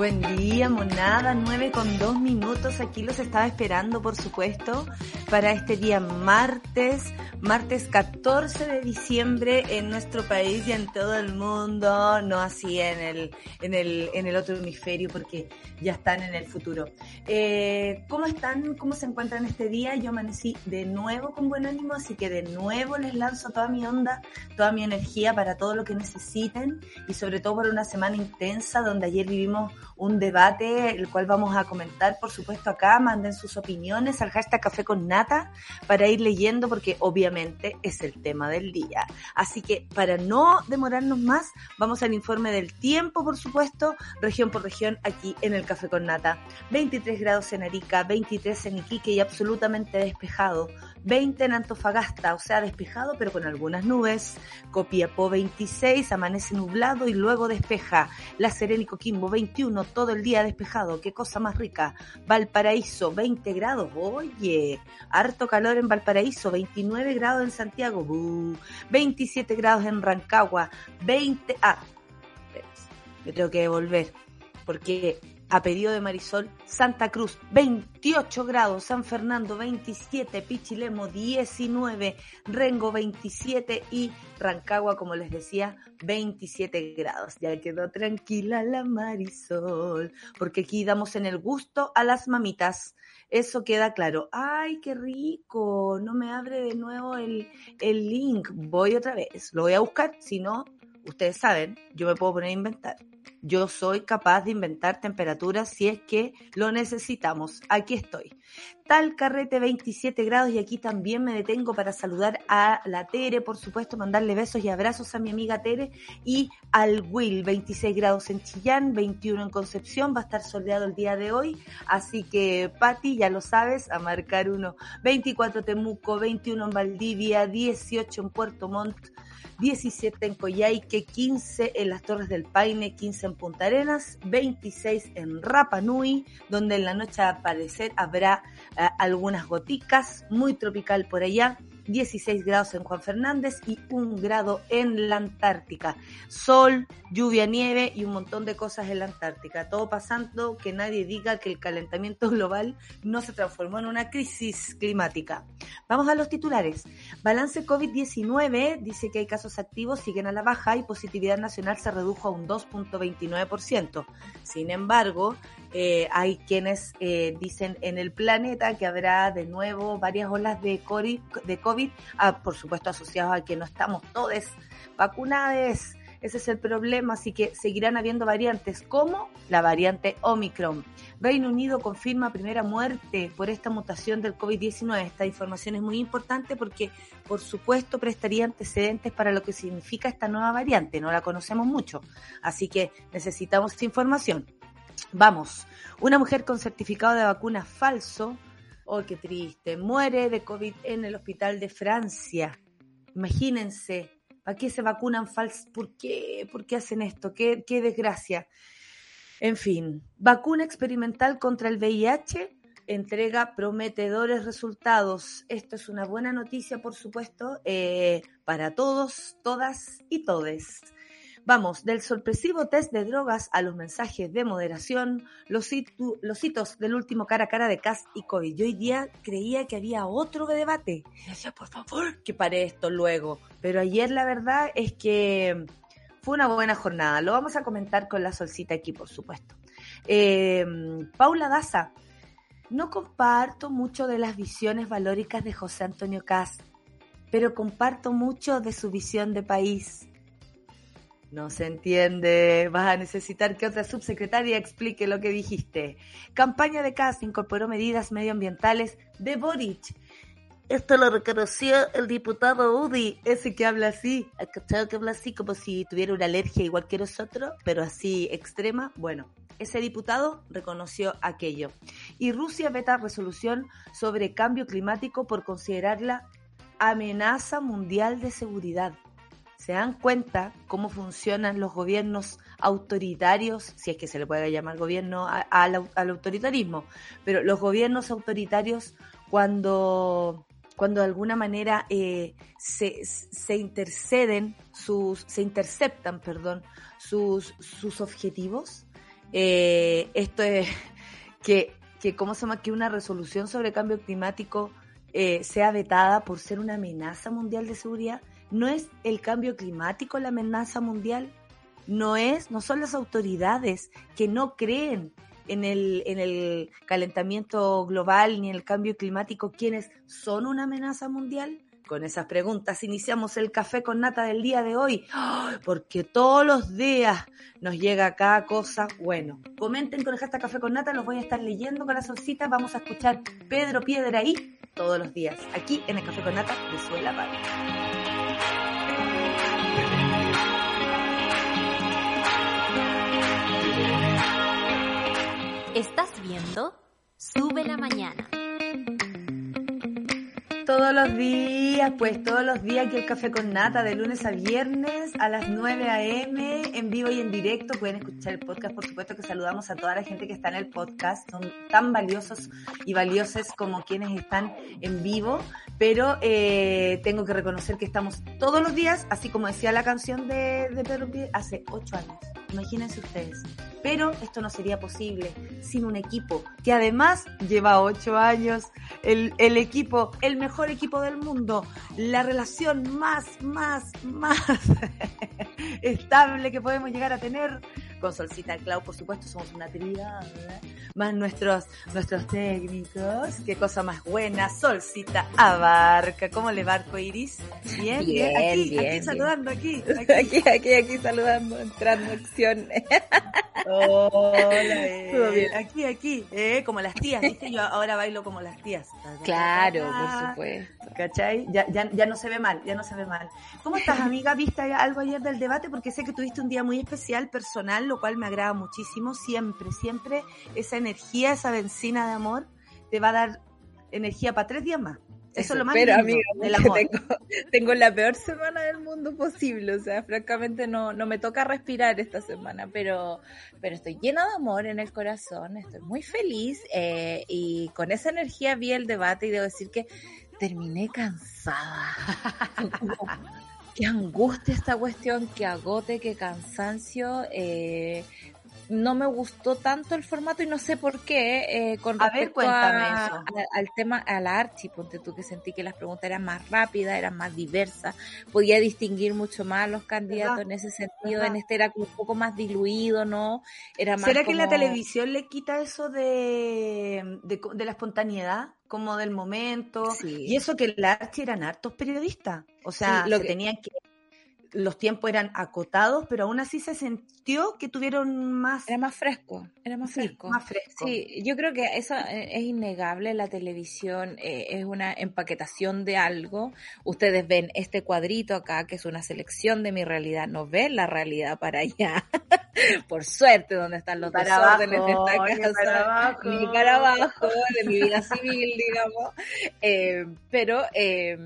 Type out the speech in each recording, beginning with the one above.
Buen día, monada, 9 con 2 minutos. Aquí los estaba esperando, por supuesto, para este día martes, martes 14 de diciembre en nuestro país y en todo el mundo, no así en el, en el, en el otro hemisferio porque ya están en el futuro. Eh, ¿Cómo están? ¿Cómo se encuentran este día? Yo amanecí de nuevo con buen ánimo, así que de nuevo les lanzo toda mi onda, toda mi energía para todo lo que necesiten y sobre todo por una semana intensa donde ayer vivimos un debate, el cual vamos a comentar, por supuesto, acá. Manden sus opiniones al hashtag Café con Nata para ir leyendo, porque obviamente es el tema del día. Así que para no demorarnos más, vamos al informe del tiempo, por supuesto, región por región, aquí en el Café con Nata. 23 grados en Arica, 23 en Iquique y absolutamente despejado. 20 en Antofagasta, o sea, despejado pero con algunas nubes. Copiapó 26, amanece nublado y luego despeja. La Serena y Coquimbo 21, todo el día despejado, qué cosa más rica. Valparaíso 20 grados, oye, harto calor en Valparaíso, 29 grados en Santiago, 27 grados en Rancagua, 20, ah, me tengo que devolver porque a pedido de Marisol, Santa Cruz 28 grados, San Fernando 27, Pichilemo 19, Rengo 27 y Rancagua, como les decía, 27 grados. Ya quedó tranquila la Marisol, porque aquí damos en el gusto a las mamitas. Eso queda claro. ¡Ay, qué rico! No me abre de nuevo el, el link. Voy otra vez. Lo voy a buscar. Si no, ustedes saben, yo me puedo poner a inventar. Yo soy capaz de inventar temperaturas si es que lo necesitamos. Aquí estoy. Tal carrete 27 grados y aquí también me detengo para saludar a la Tere, por supuesto, mandarle besos y abrazos a mi amiga Tere y al Will, 26 grados en Chillán, 21 en Concepción, va a estar soleado el día de hoy, así que Patti, ya lo sabes, a marcar uno, 24 Temuco, 21 en Valdivia, 18 en Puerto Montt, 17 en Coyhaique, 15 en las Torres del Paine, 15 en Punta Arenas, 26 en Rapa Nui, donde en la noche a parecer habrá eh, algunas goticas, muy tropical por allá, 16 grados en Juan Fernández y un grado en la Antártica. Sol, lluvia, nieve y un montón de cosas en la Antártica. Todo pasando que nadie diga que el calentamiento global no se transformó en una crisis climática. Vamos a los titulares. Balance COVID-19 dice que hay casos activos, siguen a la baja y positividad nacional se redujo a un 2.29%. Sin embargo, eh, hay quienes eh, dicen en el planeta que habrá de nuevo varias olas de COVID, Ah, por supuesto asociados a que no estamos todos vacunados. Ese es el problema, así que seguirán habiendo variantes como la variante Omicron. Reino Unido confirma primera muerte por esta mutación del COVID-19. Esta información es muy importante porque, por supuesto, prestaría antecedentes para lo que significa esta nueva variante. No la conocemos mucho, así que necesitamos esta información. Vamos, una mujer con certificado de vacuna falso, oh, qué triste, muere de COVID en el hospital de Francia. Imagínense, ¿para qué se vacunan falsos? ¿Por qué? ¿Por qué hacen esto? ¿Qué, qué desgracia? En fin, vacuna experimental contra el VIH entrega prometedores resultados. Esto es una buena noticia, por supuesto, eh, para todos, todas y todes. Vamos, del sorpresivo test de drogas a los mensajes de moderación, los, hitos del último cara a cara de Cass y COVID. Yo hoy día creía que había otro debate. Decía, por favor, que pare esto luego. Pero ayer la verdad es que fue una buena jornada. Lo vamos a comentar con la solcita aquí, por supuesto. Eh, Paula Daza, no comparto mucho de las visiones valóricas de José Antonio Cas, pero comparto mucho de su visión de país. No se entiende. Vas a necesitar que otra subsecretaria explique lo que dijiste. Campaña de CAS incorporó medidas medioambientales de Boric. Esto lo reconoció el diputado Udi, ese que habla así, ¿cachado que habla así como si tuviera una alergia igual que nosotros, pero así extrema? Bueno, ese diputado reconoció aquello. Y Rusia veta resolución sobre cambio climático por considerarla amenaza mundial de seguridad. ¿Se dan cuenta cómo funcionan los gobiernos autoritarios, si es que se le puede llamar gobierno al, autoritarismo, pero los gobiernos autoritarios cuando, cuando de alguna manera eh, se, se, interceden, sus, se interceptan, perdón, sus, sus objetivos? Eh, esto es que, que, ¿cómo se llama? Que una resolución sobre cambio climático eh, sea vetada por ser una amenaza mundial de seguridad. ¿No es el cambio climático la amenaza mundial? No es, no son las autoridades que no creen en el, en el calentamiento global ni en el cambio climático quienes son una amenaza mundial. Con esas preguntas iniciamos el café con nata del día de hoy, porque todos los días nos llega cada cosa. Bueno, comenten con el café con nata, los voy a estar leyendo con la solcita. Vamos a escuchar Pedro Piedra ahí todos los días, aquí en el café con nata de Suela. Estás viendo Sube la Mañana. Todos los días, pues todos los días aquí el café con nata, de lunes a viernes a las 9 a.m. en vivo y en directo. Pueden escuchar el podcast, por supuesto que saludamos a toda la gente que está en el podcast. Son tan valiosos y valiosas como quienes están en vivo, pero eh, tengo que reconocer que estamos todos los días, así como decía la canción de, de Pedro hace ocho años. Imagínense ustedes. Pero esto no sería posible sin un equipo que además lleva ocho años, el, el equipo, el mejor equipo del mundo, la relación más, más, más estable que podemos llegar a tener con Solcita Clau, por supuesto, somos una trinidad, más nuestros, nuestros técnicos, qué cosa más buena, Solcita Abarca, ¿cómo le va Iris? Bien, bien, aquí, bien, aquí saludando, aquí, aquí, aquí, aquí, saludando, entrando acción. Hola, eh. aquí, aquí, eh, como las tías, ¿viste? Yo ahora bailo como las tías. Claro, por supuesto. ¿Cachai? Ya, ya, ya no se ve mal, ya no se ve mal. ¿Cómo estás, amiga? ¿Viste algo ayer del debate? Porque sé que tuviste un día muy especial, personal, lo cual me agrada muchísimo. Siempre, siempre esa energía, esa benzina de amor te va a dar energía para tres días más. Eso, es lo más Pero, amiga, Tengo, tengo, la peor semana del mundo posible. O sea, francamente no, no me toca respirar esta semana, pero, pero estoy llena de amor en el corazón, estoy muy feliz eh, y con esa energía vi el debate y debo decir que terminé cansada. qué angustia esta cuestión, qué agote, qué cansancio. Eh, no me gustó tanto el formato y no sé por qué, eh, con respecto a, al tema, a la Archi, ponte tú que sentí que las preguntas eran más rápidas, eran más diversas, podía distinguir mucho más a los candidatos en ese sentido, en este era un poco más diluido, ¿no? Era más ¿Será que la televisión le quita eso de, de, la espontaneidad? como del momento, y eso que la Archi eran hartos periodistas, o sea, lo que tenían que los tiempos eran acotados, pero aún así se sintió que tuvieron más... Era más fresco, era más fresco. más fresco. Sí, yo creo que eso eh, es innegable, la televisión eh, es una empaquetación de algo. Ustedes ven este cuadrito acá, que es una selección de mi realidad, no ven la realidad para allá. Por suerte, donde están los desórdenes de esta casa, para abajo. ni para abajo, de mi vida civil, digamos. Eh, pero... Eh,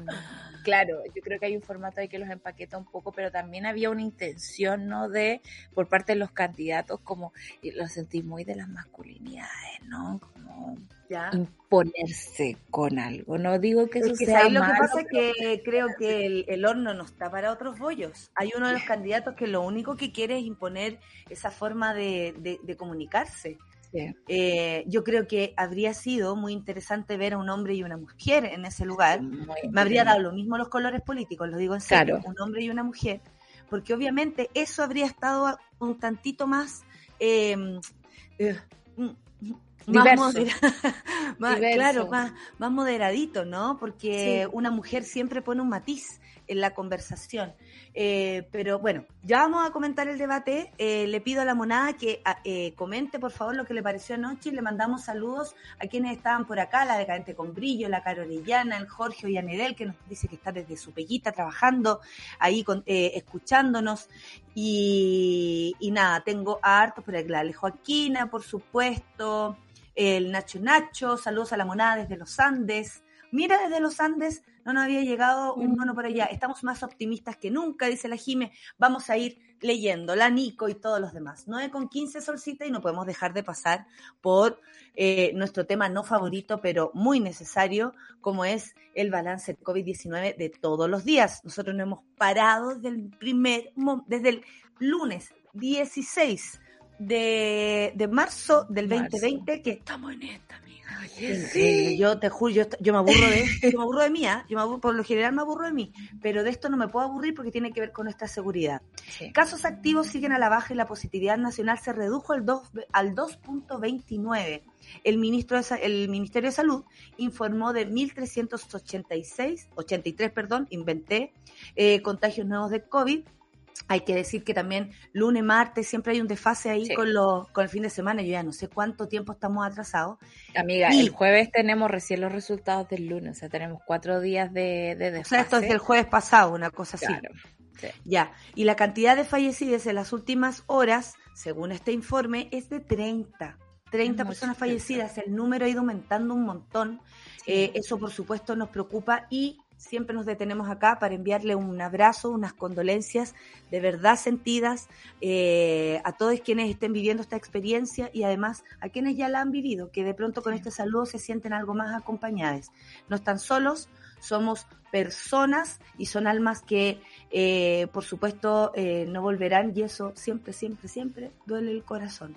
claro, yo creo que hay un formato ahí que los empaqueta un poco, pero también había una intención, ¿no? De, por parte de los candidatos, como, y lo sentí muy de las masculinidades, ¿no? Como ¿Ya? imponerse con algo. No digo que eso sea Lo que pasa es que creo que el, el, horno no está para otros bollos. Hay uno de los candidatos que lo único que quiere es imponer esa forma de, de, de comunicarse. Eh, yo creo que habría sido muy interesante ver a un hombre y una mujer en ese lugar. Me habría dado lo mismo los colores políticos, lo digo en serio, un hombre y una mujer, porque obviamente eso habría estado un tantito más... Em, eh, más, más claro, más, más moderadito, ¿no? Porque una mujer siempre pone un matiz en la conversación. Eh, pero bueno, ya vamos a comentar el debate. Eh, le pido a la monada que ah, eh, comente por favor lo que le pareció anoche y le mandamos saludos a quienes estaban por acá, la decadente con brillo, la Carolillana, el Jorge Ollanedel, que nos dice que está desde su peguita trabajando ahí con, escuchándonos. Y, nada, tengo a hartos por la Joaquina, por supuesto, el Nacho Nacho, saludos a la monada desde los Andes. Mira desde los Andes no nos había llegado un mono por allá. Estamos más optimistas que nunca, dice la Jime. Vamos a ir leyendo, la Nico y todos los demás. 9 con 15 solcita y no podemos dejar de pasar por eh, nuestro tema no favorito, pero muy necesario, como es el balance de COVID-19 de todos los días. Nosotros no hemos parado desde el primer, desde el lunes 16 de, marzo del 2020, que estamos en esta, amiga. Yo te juro, yo, me aburro de yo me aburro de mí, ¿ah? yo me por lo general me aburro de mí, pero de esto no me puedo aburrir porque tiene que ver con nuestra seguridad. Casos activos siguen a la baja y la positividad nacional se redujo al 2, al 2.29. El, ministro de, el Ministerio de Salud informó de 1.386, 83, perdón, inventé, eh, contagios nuevos de COVID hay que decir que también lunes, martes, siempre hay un desfase ahí con, lo, con el fin de semana. Yo ya no sé cuánto tiempo estamos atrasados. Amiga, el jueves tenemos recién los resultados del lunes, o sea, tenemos cuatro días de, de desfase. O sea, esto es del jueves pasado, una cosa así. Ya, y la cantidad de fallecidos en las últimas horas, según este informe, es de 30. 30 personas fallecidas, el número ha ido aumentando un montón. Eh, eso, por supuesto, nos preocupa y siempre nos detenemos acá para enviarle un abrazo, unas condolencias de verdad sentidas eh, a todos quienes estén viviendo esta experiencia y además a quienes ya la han vivido, que de pronto con este saludo se sienten algo más acompañados. No están solos, somos personas y son almas que, eh, por supuesto, eh, no volverán y eso siempre, siempre, siempre duele el corazón.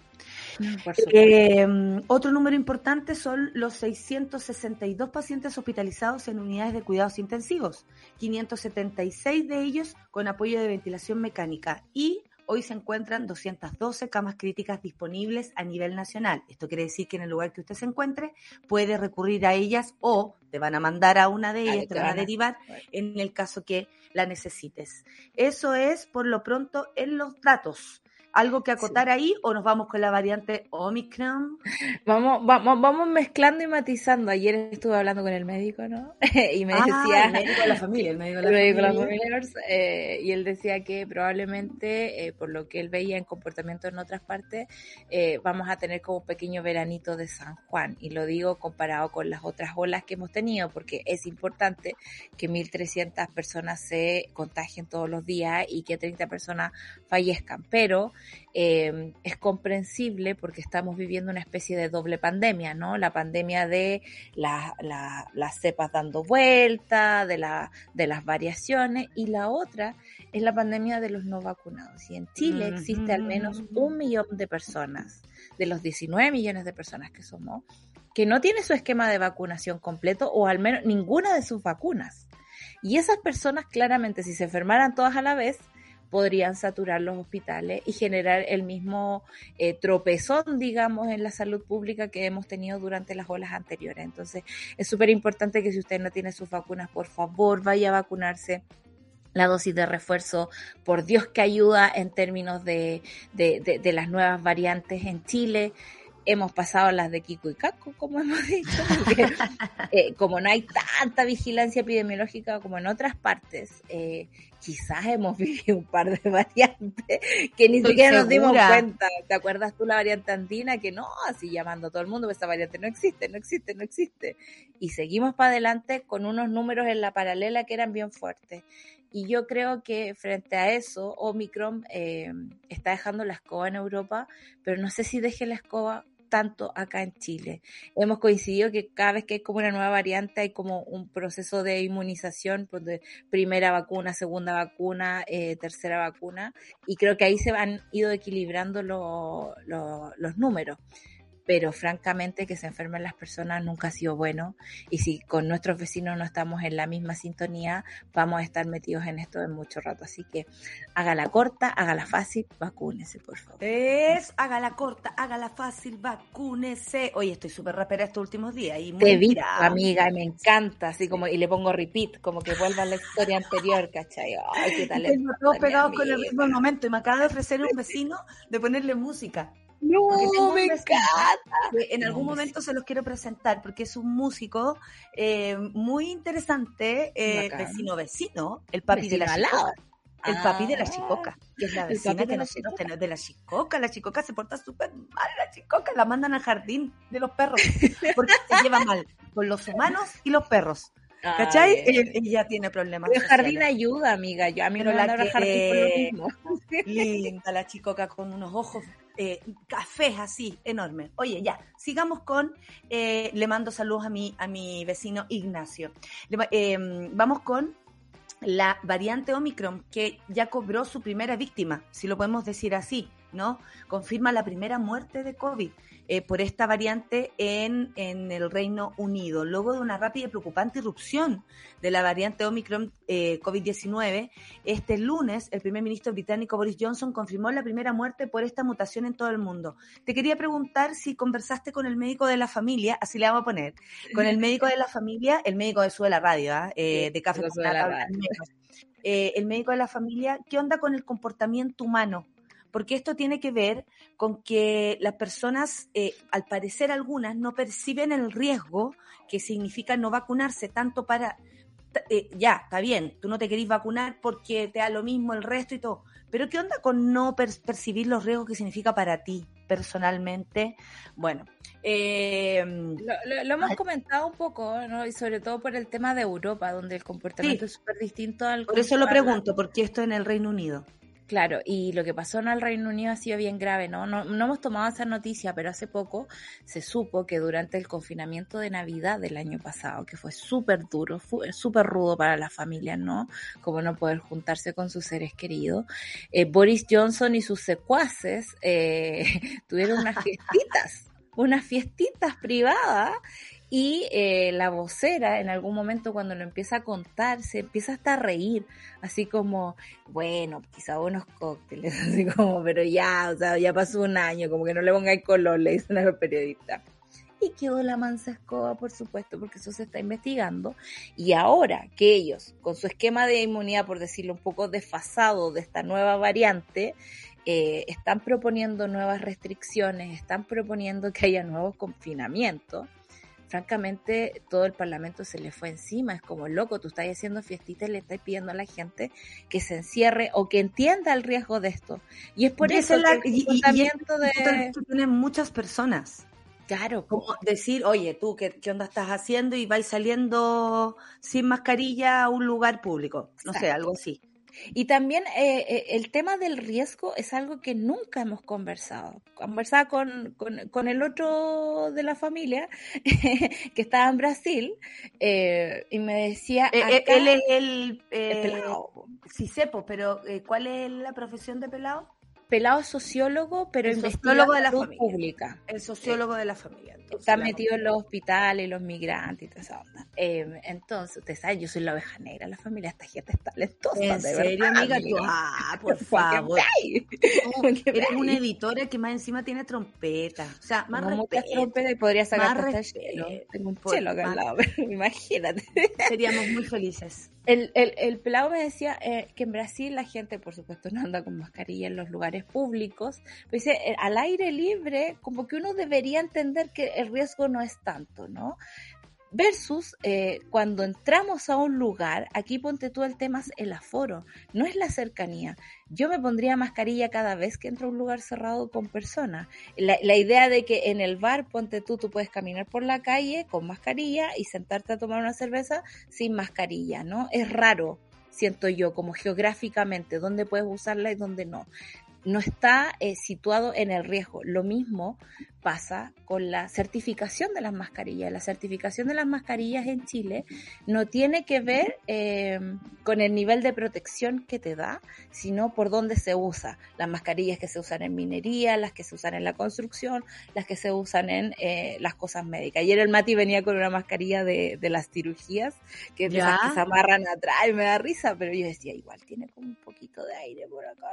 Eh, otro número importante son los 662 pacientes hospitalizados en unidades de cuidados intensivos, 576 de ellos con apoyo de ventilación mecánica y hoy se encuentran 212 camas críticas disponibles a nivel nacional. Esto quiere decir que en el lugar que usted se encuentre puede recurrir a ellas o te van a mandar a una de ellas, te, van a derivar en el caso que la necesites. Eso es por lo pronto en los datos. ¿Algo que acotar ahí o nos vamos con la variante Omicron? Vamos, vamos, vamos mezclando y matizando. Ayer estuve hablando con el médico, ¿no? y me ah, decía... El médico de la familia, el médico de la familia. Eh, y él decía que probablemente, eh, por lo que él veía en comportamiento en otras partes, eh, vamos a tener como un pequeño veranito de San Juan. Y lo digo comparado con las otras olas que hemos tenido, porque es importante que 1.300 personas se contagien todos los días y que 30 personas fallezcan. Pero eh, es comprensible porque estamos viviendo una especie de doble pandemia, ¿no? La pandemia de las cepas dando vuelta, de, la, de las variaciones, y la otra es la pandemia de los no vacunados. Y en Chile existe al menos un millón de personas, de los 19 millones de personas que somos, que no tiene su esquema de vacunación completo o al menos ninguna de sus vacunas. Y esas personas claramente, si se enfermaran todas a la vez, podrían saturar los hospitales y generar el mismo eh, tropezón, digamos, en la salud pública que hemos tenido durante las olas anteriores. Entonces, es súper importante que si usted no tiene sus vacunas, por favor, vaya a vacunarse la dosis de refuerzo, por Dios que ayuda en términos de, de las nuevas variantes en Chile hemos pasado las de Kiko y Caco, como hemos dicho, porque eh, como no hay tanta vigilancia epidemiológica como en otras partes, eh, quizás hemos vivido un par de variantes que ni siquiera nos dimos cuenta. ¿Te acuerdas tú la variante andina? Que no, así llamando a todo el mundo, esa variante no existe, no existe, no existe. Y seguimos para adelante con unos números en la paralela que eran bien fuertes. Y yo creo que frente a eso, Omicron eh, está dejando la escoba en Europa, pero no sé si deje la escoba tanto acá en Chile. Hemos coincidido que cada vez que hay como una nueva variante hay como un proceso de inmunización, pues de primera vacuna, segunda vacuna, eh, tercera vacuna, y creo que ahí se han ido equilibrando los números pero francamente que se enfermen las personas nunca ha sido bueno y si con nuestros vecinos no estamos en la misma sintonía, vamos a estar metidos en esto en mucho rato. Así que hágala corta, hágala fácil, vacúnese, por favor. Es, hágala corta, hágala fácil, vacúnese. Oye, estoy súper rapera estos últimos días y muy Te vi, amiga, y me encanta, así como, y le pongo repeat, como que vuelva a la historia anterior, ¿cachai? Ay, qué talento. Todos pegados con el mismo momento y me acaba de ofrecer un vecino de ponerle música. No, me encanta. En algún momento se los quiero presentar porque es un músico eh, muy interesante, eh, vecino vecino, el papi de la chicoca. El papi de la ah. chicoca, que es la vecina que nosotros tenemos de la chicoca. La chicoca se porta súper mal, la chicoca la mandan al jardín de los perros porque se lleva mal con los humanos y los perros. ¿Cachai? Ella tiene problemas. El jardín ayuda, amiga. Yo, a mí no me la jardín por lo mismo. Linda la chicoca con unos ojos eh, cafés así, enormes. Oye, ya, sigamos con, eh, le mando saludos a mi, a mi vecino Ignacio. Eh, vamos con la variante Omicron, que ya cobró su primera víctima, si lo podemos decir así, ¿no? Confirma la primera muerte de COVID. Eh, por esta variante en, en, el Reino Unido. Luego de una rápida y preocupante irrupción de la variante Omicron eh, COVID-19, este lunes el primer ministro británico Boris Johnson confirmó la primera muerte por esta mutación en todo el mundo. Te quería preguntar si conversaste con el médico de la familia, así le vamos a poner, con el médico de la familia, el médico de Sube la Radio, ¿ah? eh, de Café con eh, el médico de la familia, ¿qué onda con el comportamiento humano? Porque esto tiene que ver con que las personas, eh, al parecer algunas, no perciben el riesgo que significa no vacunarse, tanto para, eh, ya, está bien, tú no te querís vacunar porque te da lo mismo el resto y todo, pero ¿qué onda con no percibir los riesgos que significa para ti personalmente? Bueno. Eh, lo, hemos comentado un poco, ¿no? Y sobre todo por el tema de Europa, donde el comportamiento es súper distinto al... Por eso lo pregunto, porque esto en el Reino Unido. Claro, y lo que pasó en el Reino Unido ha sido bien grave, ¿no? No, no hemos tomado esa noticia, pero hace poco se supo que durante el confinamiento de Navidad del año pasado, que fue súper duro, fue súper rudo para las familias, ¿no? Como no poder juntarse con sus seres queridos, eh, Boris Johnson y sus secuaces eh, tuvieron unas fiestitas, unas fiestitas privadas y eh, la vocera, en algún momento cuando lo empieza a contar, se empieza hasta a reír, así como, bueno, quizá unos cócteles, así como, pero ya, o sea, ya pasó un año, como que no le pongáis color, le dicen a los periodistas. Y quedó la mansa escoba, por supuesto, porque eso se está investigando. Y ahora que ellos, con su esquema de inmunidad, por decirlo un poco desfasado de esta nueva variante, eh, están proponiendo nuevas restricciones, están proponiendo que haya nuevos confinamientos francamente todo el Parlamento se le fue encima, es como loco, tú estás haciendo fiestitas y le estás pidiendo a la gente que se encierre o que entienda el riesgo de esto. Y es por eso el comportamiento de... Tienen muchas personas. Claro. Como decir, oye, tú, ¿qué, ¿qué, onda estás haciendo? Y vais saliendo sin mascarilla a un lugar público. No sé, algo así. Y también eh, eh, el tema del riesgo es algo que nunca hemos conversado. Conversaba con, con, el otro de la familia que estaba en Brasil eh, y me decía... él es el... pelado. Sí, sepo, pero ¿cuál es la profesión de pelado? Pelado sociólogo, pero el sociólogo de la familia. pública. El sociólogo de la familia. Está metido en los hospitales, los migrantes y toda esa onda. Eh, entonces, usted sabe, yo soy la oveja negra la familia, esta gente está talentosa. ¿En serio, amiga? ah, por favor. eres una editora que más encima tiene trompeta. O sea, más no, trompeta y podría sacar hasta el. Tengo un chelo acá al lado, imagínate. Seríamos muy felices. El, el, el pelado me decía eh, que en Brasil la gente, por supuesto, no anda con mascarilla en los lugares públicos. Pero dice, eh, al aire libre, como que uno debería entender que el riesgo no es tanto, ¿no? Versus eh, cuando entramos a un lugar, aquí ponte tú el tema es el aforo, no es la cercanía. Yo me pondría mascarilla cada vez que entro a un lugar cerrado con personas. La, idea de que en el bar, ponte tú, tú puedes caminar por la calle con mascarilla y sentarte a tomar una cerveza sin mascarilla, ¿no? Es raro, siento yo, como geográficamente, dónde puedes usarla y dónde no no está eh, situado en el riesgo. Lo mismo pasa con la certificación de las mascarillas. La certificación de las mascarillas en Chile no tiene que ver eh, con el nivel de protección que te da, sino por dónde se usa. Las mascarillas que se usan en minería, las que se usan en la construcción, las que se usan en eh, las cosas médicas. Ayer el Mati venía con una mascarilla de, las cirugías, que, que se amarran atrás y me da risa, pero yo decía, igual tiene como un poquito de aire por acá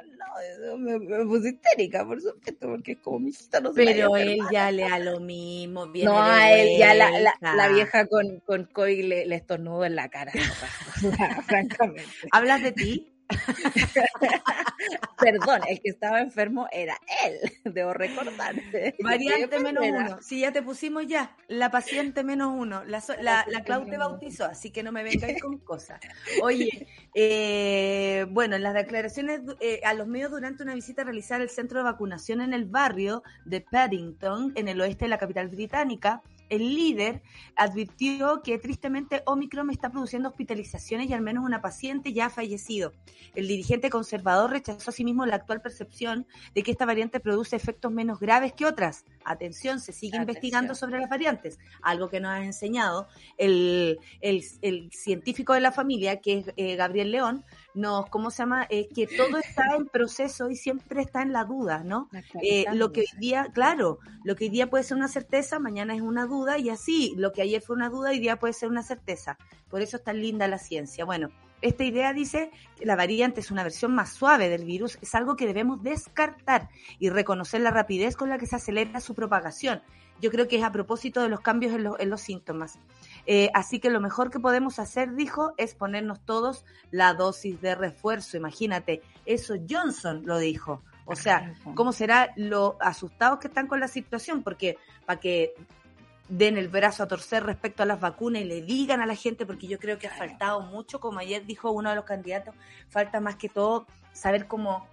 no, Me, me, puse histérica, por supuesto, porque es como mi hijita no se Pero él ya le da lo mismo. no, a él ya la, la, vieja con, con COVID le, le estornudo en la cara, francamente. ¿Hablas de ti? Perdón, el que estaba enfermo era él, debo recordar. Variante menos uno. Si ya te pusimos ya, la paciente menos uno. La, la, la Clau te bautizó, así que no me vengáis con cosas. Oye, eh, bueno, en las declaraciones eh, a los medios durante una visita a realizar el centro de vacunación en el barrio de Paddington, en el oeste de la capital británica, el líder advirtió que tristemente Omicron está produciendo hospitalizaciones y al menos una paciente ya ha fallecido. El dirigente conservador rechazó asimismo la actual percepción de que esta variante produce efectos menos graves que otras. Atención, se sigue investigando sobre las variantes, algo que nos ha enseñado el, científico de la familia, que es eh, Gabriel León, nos, ¿cómo se llama? Es que todo está en proceso y siempre está en la duda, ¿no? Eh, lo que hoy día, claro, lo que hoy día puede ser una certeza, mañana es una duda y así, lo que ayer fue una duda, hoy día puede ser una certeza. Por eso es tan linda la ciencia. Bueno, esta idea dice que la variante es una versión más suave del virus, es algo que debemos descartar y reconocer la rapidez con la que se acelera su propagación. Yo creo que es a propósito de los cambios en los síntomas. Eh, así que lo mejor que podemos hacer, dijo, es ponernos todos la dosis de refuerzo. Imagínate, eso Johnson lo dijo. O sea, ¿cómo será lo asustados que están con la situación? Porque para que den el brazo a torcer respecto a las vacunas y le digan a la gente, porque yo creo que ha faltado mucho, como ayer dijo uno de los candidatos, falta más que todo saber cómo,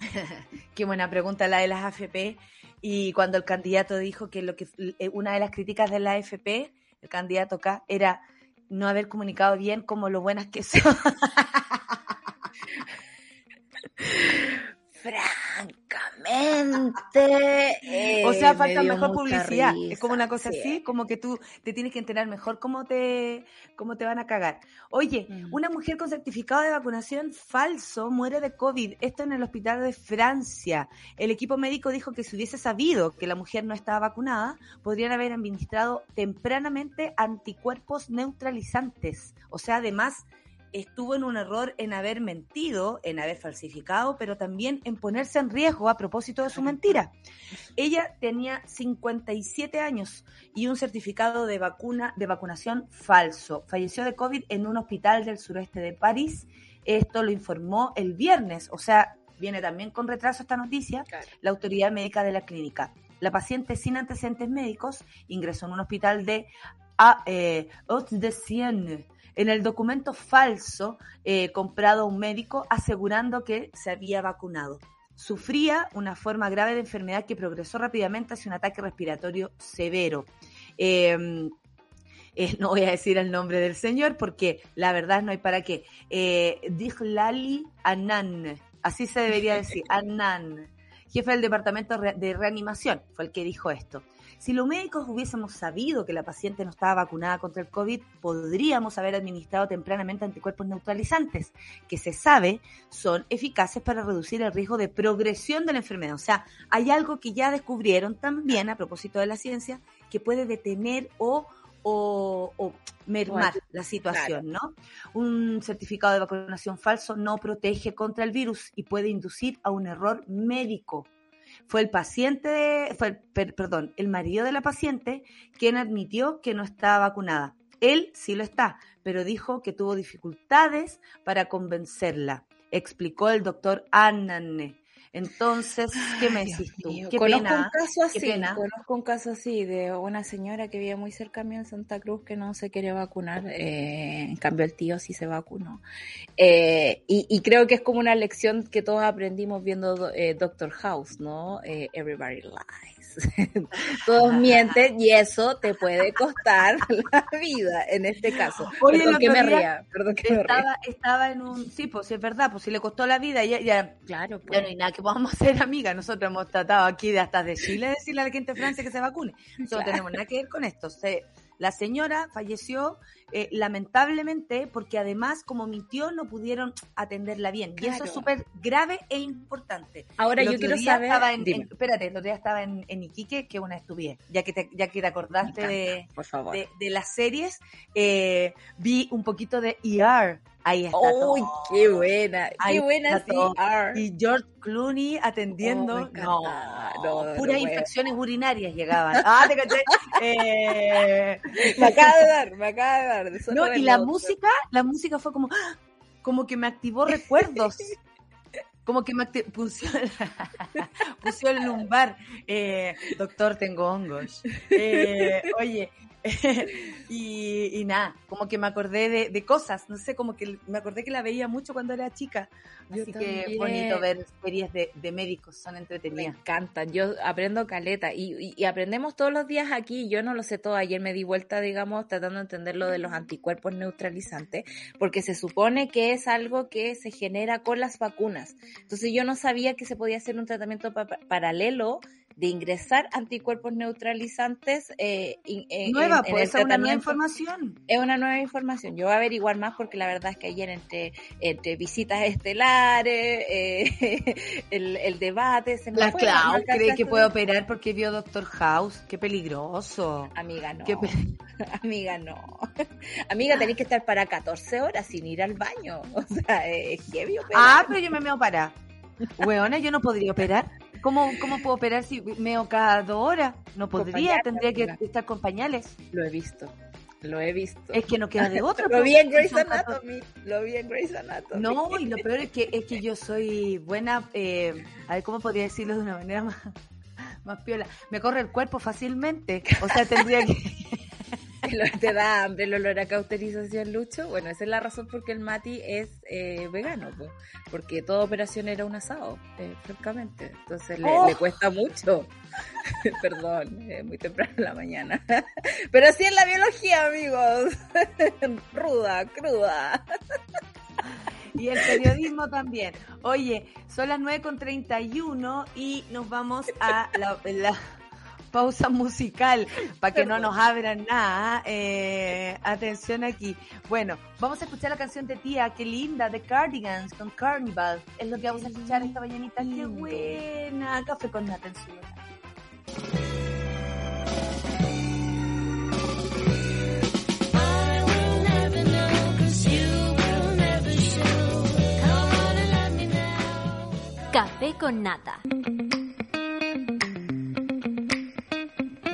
qué buena pregunta la de las AFP, y cuando el candidato dijo que lo que eh, una de las críticas de la AFP el candidato acá, era no haber comunicado bien como lo buenas que son. o sea, falta mejor publicidad. es como una cosa así, como que tú te tienes que enterar mejor cómo te, cómo te van a cagar. Oye, mm. una mujer con certificado de vacunación falso muere de COVID. Esto en el hospital de Francia. El equipo médico dijo que si hubiese sabido que la mujer no estaba vacunada, podrían haber administrado tempranamente anticuerpos neutralizantes. O sea, además estuvo en un error en haber mentido, en haber falsificado, pero también en ponerse en riesgo a propósito de su mentira. Ella tenía 57 años y un certificado de vacuna de vacunación falso. Falleció de COVID en un hospital del sureste de París. Esto lo informó el viernes, o sea, viene también con retraso esta noticia, la autoridad médica de la clínica. La paciente sin antecedentes médicos ingresó en un hospital de a, eh, de Sienne en el documento falso eh, comprado a un médico asegurando que se había vacunado. Sufría una forma grave de enfermedad que progresó rápidamente hacia un ataque respiratorio severo. Em, eh, no voy a decir el nombre del señor porque la verdad no hay para qué. Eh, Lali Anan, así se debería decir, Anan, jefe del departamento de reanimación, fue el que dijo esto. Si los médicos hubiésemos sabido que la paciente no estaba vacunada contra el COVID, podríamos haber administrado tempranamente anticuerpos neutralizantes, que se sabe son eficaces para reducir el riesgo de progresión de la enfermedad. O sea, hay algo que ya descubrieron también a propósito de la ciencia que puede detener o o, mermar la situación, ¿no? Un certificado de vacunación falso no protege contra el virus y puede inducir a un error médico fue el paciente, fue el, perdón, el marido de la paciente quien admitió que no estaba vacunada. Él sí lo está, pero dijo que tuvo dificultades para convencerla, explicó el doctor Annane. Entonces, ¿qué me decís tú? Qué conozco un caso así, conozco un caso así de una señora que vivía muy cerca mío en Santa Cruz que no se quería vacunar, eh, en cambio el tío sí se vacunó. Eh, y, creo que es como una lección que todos aprendimos viendo eh, Doctor House, ¿no? Everybody lies. Todos mienten y eso te puede costar la vida en este caso. Oye, perdón que me ría, perdón que estaba, ría. Estaba en un, sí, pues es verdad, pues si le costó la vida, ya, ya claro, pues. ya no hay nada que podamos hacer, amiga. Nosotros hemos tratado aquí de hasta de Chile decirle a la gente de Francia que se vacune. No tenemos nada que ver con esto. Se, la señora falleció eh, lamentablemente porque además como mintió no pudieron atenderla bien. Y eso es súper grave e importante. Ahora yo quiero saber... Estaba en, espérate, el otro día estaba en, Iquique, que una estupidez. Ya que te, ya que te acordaste de, de, las series, eh, vi un poquito de ER Ahí está. ¡Uy, qué buena! ¡Qué buena Y George Clooney atendiendo. no, no, puras infecciones urinarias llegaban. Ah, te caché. Eh... Me acaba de dar, me acaba de dar. no, y la música, la música fue como, como que me activó recuerdos. como que me activó, puso, el lumbar. Eh, doctor, tengo hongos. Eh, oye, y, nada, como que me acordé de, cosas, no sé, como que me acordé que la veía mucho cuando era chica. Así que bonito ver series de, médicos, son entretenidas. Me encantan, yo aprendo caleta y, aprendemos todos los días aquí, yo no lo sé todo, ayer me di vuelta, digamos, tratando de entender lo de los anticuerpos neutralizantes, porque se supone que es algo que se genera con las vacunas. Entonces yo no sabía que se podía hacer un tratamiento paralelo de ingresar anticuerpos neutralizantes. Eh, nueva, pues es una nueva información. Es una nueva información. Yo voy a averiguar más porque la verdad es que ayer entre, entre visitas estelares, eh, el, debate, se La Clau cree que puede operar porque vio Doctor House. Qué peligroso. Amiga, no. Amiga, no. Amiga, tenéis que estar para 14 horas sin ir al baño. O sea, es heavy operar. Ah, pero yo me meo para. Weona, yo no podría operar. ¿Cómo, ¿Cómo puedo operar si meo cada dos horas? No podría, tendría que estar con pañales. Lo he visto. Lo he visto. Es que no queda de otra. lo vi en Grey's Anatomy. Lo vi en Grey's Anatomy. No, y lo peor es que, es que yo soy buena. Eh, a ver, ¿cómo podría decirlo de una manera más, más piola? Me corre el cuerpo fácilmente. O sea, tendría que. te da hambre el olor a cauterización, Lucho. Bueno, esa es la razón por qué el Mati es eh, vegano, porque toda operación era un asado, eh, francamente. Entonces le, oh. cuesta mucho. Perdón, muy temprano en la mañana. Pero así es la biología, amigos. Ruda, cruda. Y el periodismo también. Oye, son las 9.31 y nos vamos a la pausa musical para que no nos abran nada. Eh, atención aquí. Bueno, vamos a escuchar la canción de tía, qué linda, de Cardigans con Carnival. Es lo que vamos a escuchar esta mañanita. Qué buena. Café con nata Café con nata.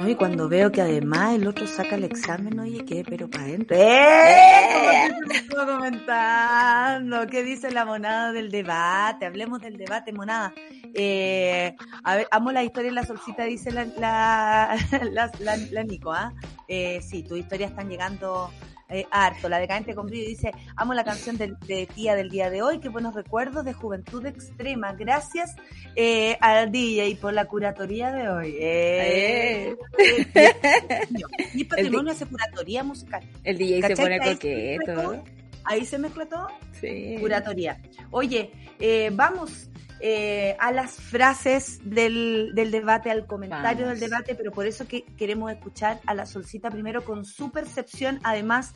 Y cuando veo que además el otro saca el examen, oye, ¿qué? Pero para adentro. ¡Eh! ¿Cómo comentando? ¿Qué dice la monada del debate? Hablemos del debate, monada. Eh, a ver, amo la historia en la solcita, dice la, la, la, Nico, ¿ah? ¿eh? sí, tus historias están llegando eh, harto. La decadente con brillo dice, amo la canción de, tía del día de hoy, qué buenos recuerdos de juventud extrema. Gracias eh, al DJ por la curatoría de hoy. Eh, mi patrimonio hace curatoría musical. El DJ se pone coqueto. Ahí se mezcla todo. Sí. Curatoría. Oye, eh, vamos eh, a las frases del, del debate, al comentario del debate, pero por eso que queremos escuchar a la Solcita primero con su percepción, además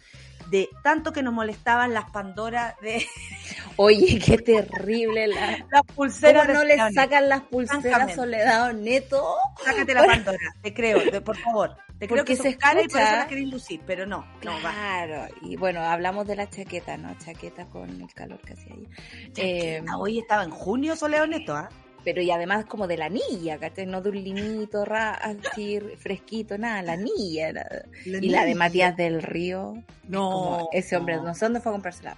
de tanto que nos molestaban las Pandoras de... Oye, qué terrible la, las pulseras. no le sacan las pulseras Soledad Neto? Sácate la Pandora, te creo, por favor. Te creo que se escala y por eso la querés lucir, pero no. Claro, y bueno, hablamos de la chaqueta, ¿no? Chaqueta con el calor que hacía ahí. Eh, hoy estaba en junio, Soledad Neto, ¿ah? Pero y además como de la anilla, ¿cachai? No de un linito así fresquito, nada, la anilla. y la de Matías del Río. No. Ese hombre, no sé dónde fue a comprársela.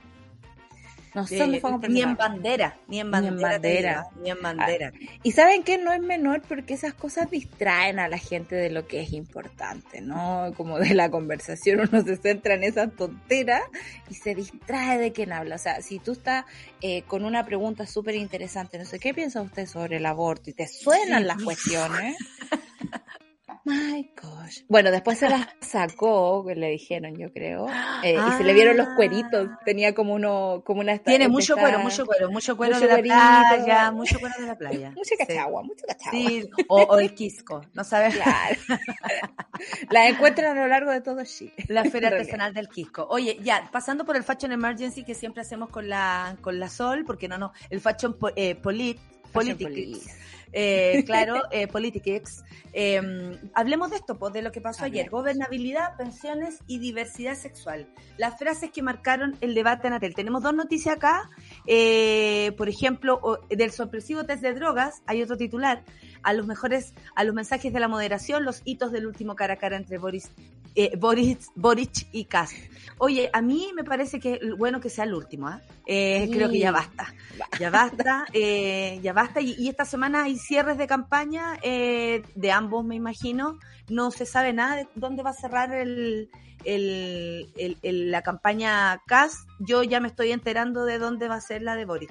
No fue a Ni en bandera, ni en bandera. Ni en bandera. Ah, y saben que no es menor porque esas cosas distraen a la gente de lo que es importante, ¿no? Como de la conversación uno se centra en esa tontera y se distrae de quien habla. O sea, si tú estás eh, con una pregunta súper interesante, no sé, ¿qué piensa usted sobre el aborto? Y te suenan las cuestiones. My gosh. Bueno, después se las sacó, le dijeron, yo creo, eh, y se le vieron los cueritos. Ah. Tenía como uno, como una. Tiene mucho cuero, mucho cuero, mucho cuero de la playa, mucho cuero de la playa. mucho cachagua, mucho cachagua. Sí, o, el quisco, no sabes. Claro. la encuentran a lo largo de todo Chile. La feria artesanal del quisco. Oye, ya, pasando por el Fashion Emergency que siempre hacemos con la, con la Sol, porque no, no, el Fashion eh, Polit, Politics. Eh, claro, eh, Politics. Em, hablemos de esto, pues, de lo que pasó ayer. Gobernabilidad, pensiones y diversidad sexual. Las frases que marcaron el debate en Atel. Tenemos dos noticias acá. Eh, por ejemplo, del sorpresivo test de drogas, hay otro titular. A los mejores, a los mensajes de la moderación, los hitos del último cara a cara entre Boris, eh, Boris, Boric y Kass. Oye, a mí me parece que bueno que sea el último, ¿ah? ¿eh? Creo que ya basta. Ya basta, eh, ya basta. Y, y, esta semana hay cierres de campaña eh, de ambos, me imagino. No se sabe nada de dónde va a cerrar el, el, el, la campaña CAS, yo ya me estoy enterando de dónde va a ser la de Boric.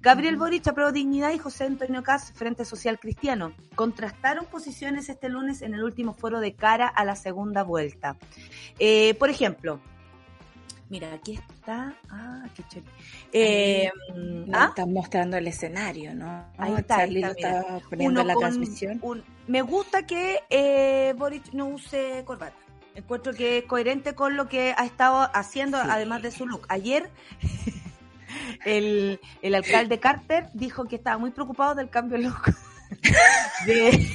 Gabriel Boric aprobó dignidad y José Antonio CAS, Frente Social Cristiano, contrastaron posiciones este lunes en el último foro de cara a la segunda vuelta. Eh, por ejemplo, Mira, aquí está. Ah, qué chévere. Eh, ¿ah? Están mostrando el escenario, ¿no? Ahí está. Charlie está, poniendo la transmisión. me gusta que eh, Boric no use corbata. Encuentro que es coherente con lo que ha estado haciendo, además de su look. Ayer el, el, alcalde Carter dijo que estaba muy preocupado del cambio de look. De...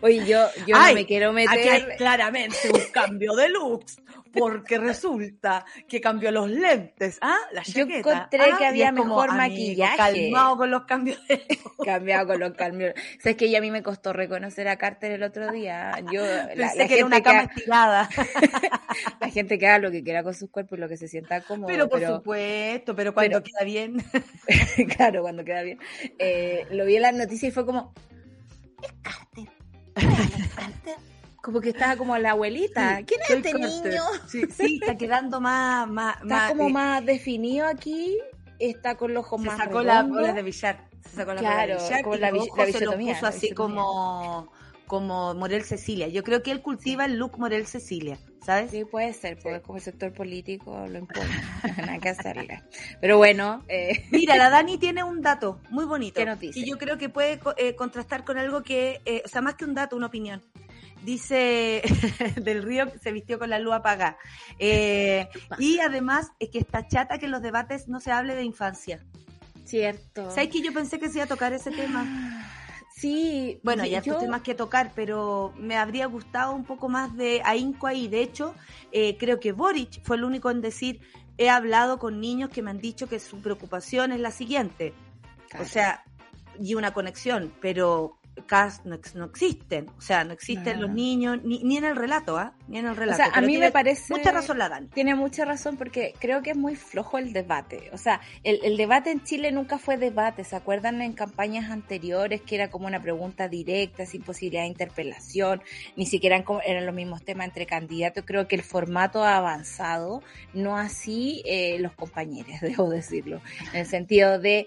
Oye, yo, yo no me quiero meter. Aquí hay claramente un cambio de looks porque resulta que cambió los lentes, ¿ah? La chaqueta. Yo encontré ¿ah? que había mejor maquillaje. Calmado con los cambios de Cambiado con los cambios. O sea, es que ya a mí me costó reconocer a Carter el otro día. Yo, la, la que era una cama estirada. la gente que haga lo que quiera con sus cuerpos y lo que se sienta cómodo. Pero por supuesto, pero cuando queda bien. claro, cuando queda bien. Eh, lo vi en las noticias y fue como, es Carter. ¿Es Carter? Como que estaba como la abuelita. ¿Quién es este niño? Sí, sí, está quedando más, más, está más, como eh, más definido aquí. Está con los ojos se más sacó la bola de billar. Se sacó la Claro, bola de billar como y la los vi- ojos la se bisotomía, puso así como como Morel Cecilia. Yo creo que él cultiva el look Morel Cecilia, ¿sabes? Sí, puede ser, porque como el sector político lo impone. Nada que hacerle. Pero bueno, eh, Mira, la Dani tiene un dato muy bonito. ¿Qué nos dice? Y yo creo que puede eh, contrastar con algo que, eh, o sea, más que un dato, una opinión. Dice del río que se vistió con la luz apagada. Eh, y además es que está chata que en los debates no se hable de infancia. cierto. ¿Sabes que yo pensé que se iba a tocar ese tema? Sí, Bueno, ya yo- temas que tocar, pero me habría gustado un poco más de ahínco ahí. De hecho, eh, creo que Boric fue el único en decir, he hablado con niños que me han dicho que su preocupación es la siguiente. Claro. O sea, y una conexión, pero no, ex- no existen. O sea, no existen No. los niños, ni, ni en el relato, ¿ah? Ni en el relato. sea, a mí me parece- Mucha razón la Dani. Tiene mucha razón porque creo que es muy flojo el debate. O sea, el, el debate en Chile nunca fue debate. ¿Se acuerdan en campañas anteriores que era como una pregunta directa, sin posibilidad de interpelación? Ni siquiera eran los mismos temas entre candidatos. Creo que el formato ha avanzado, no así eh, los compañeros, debo decirlo. En el sentido de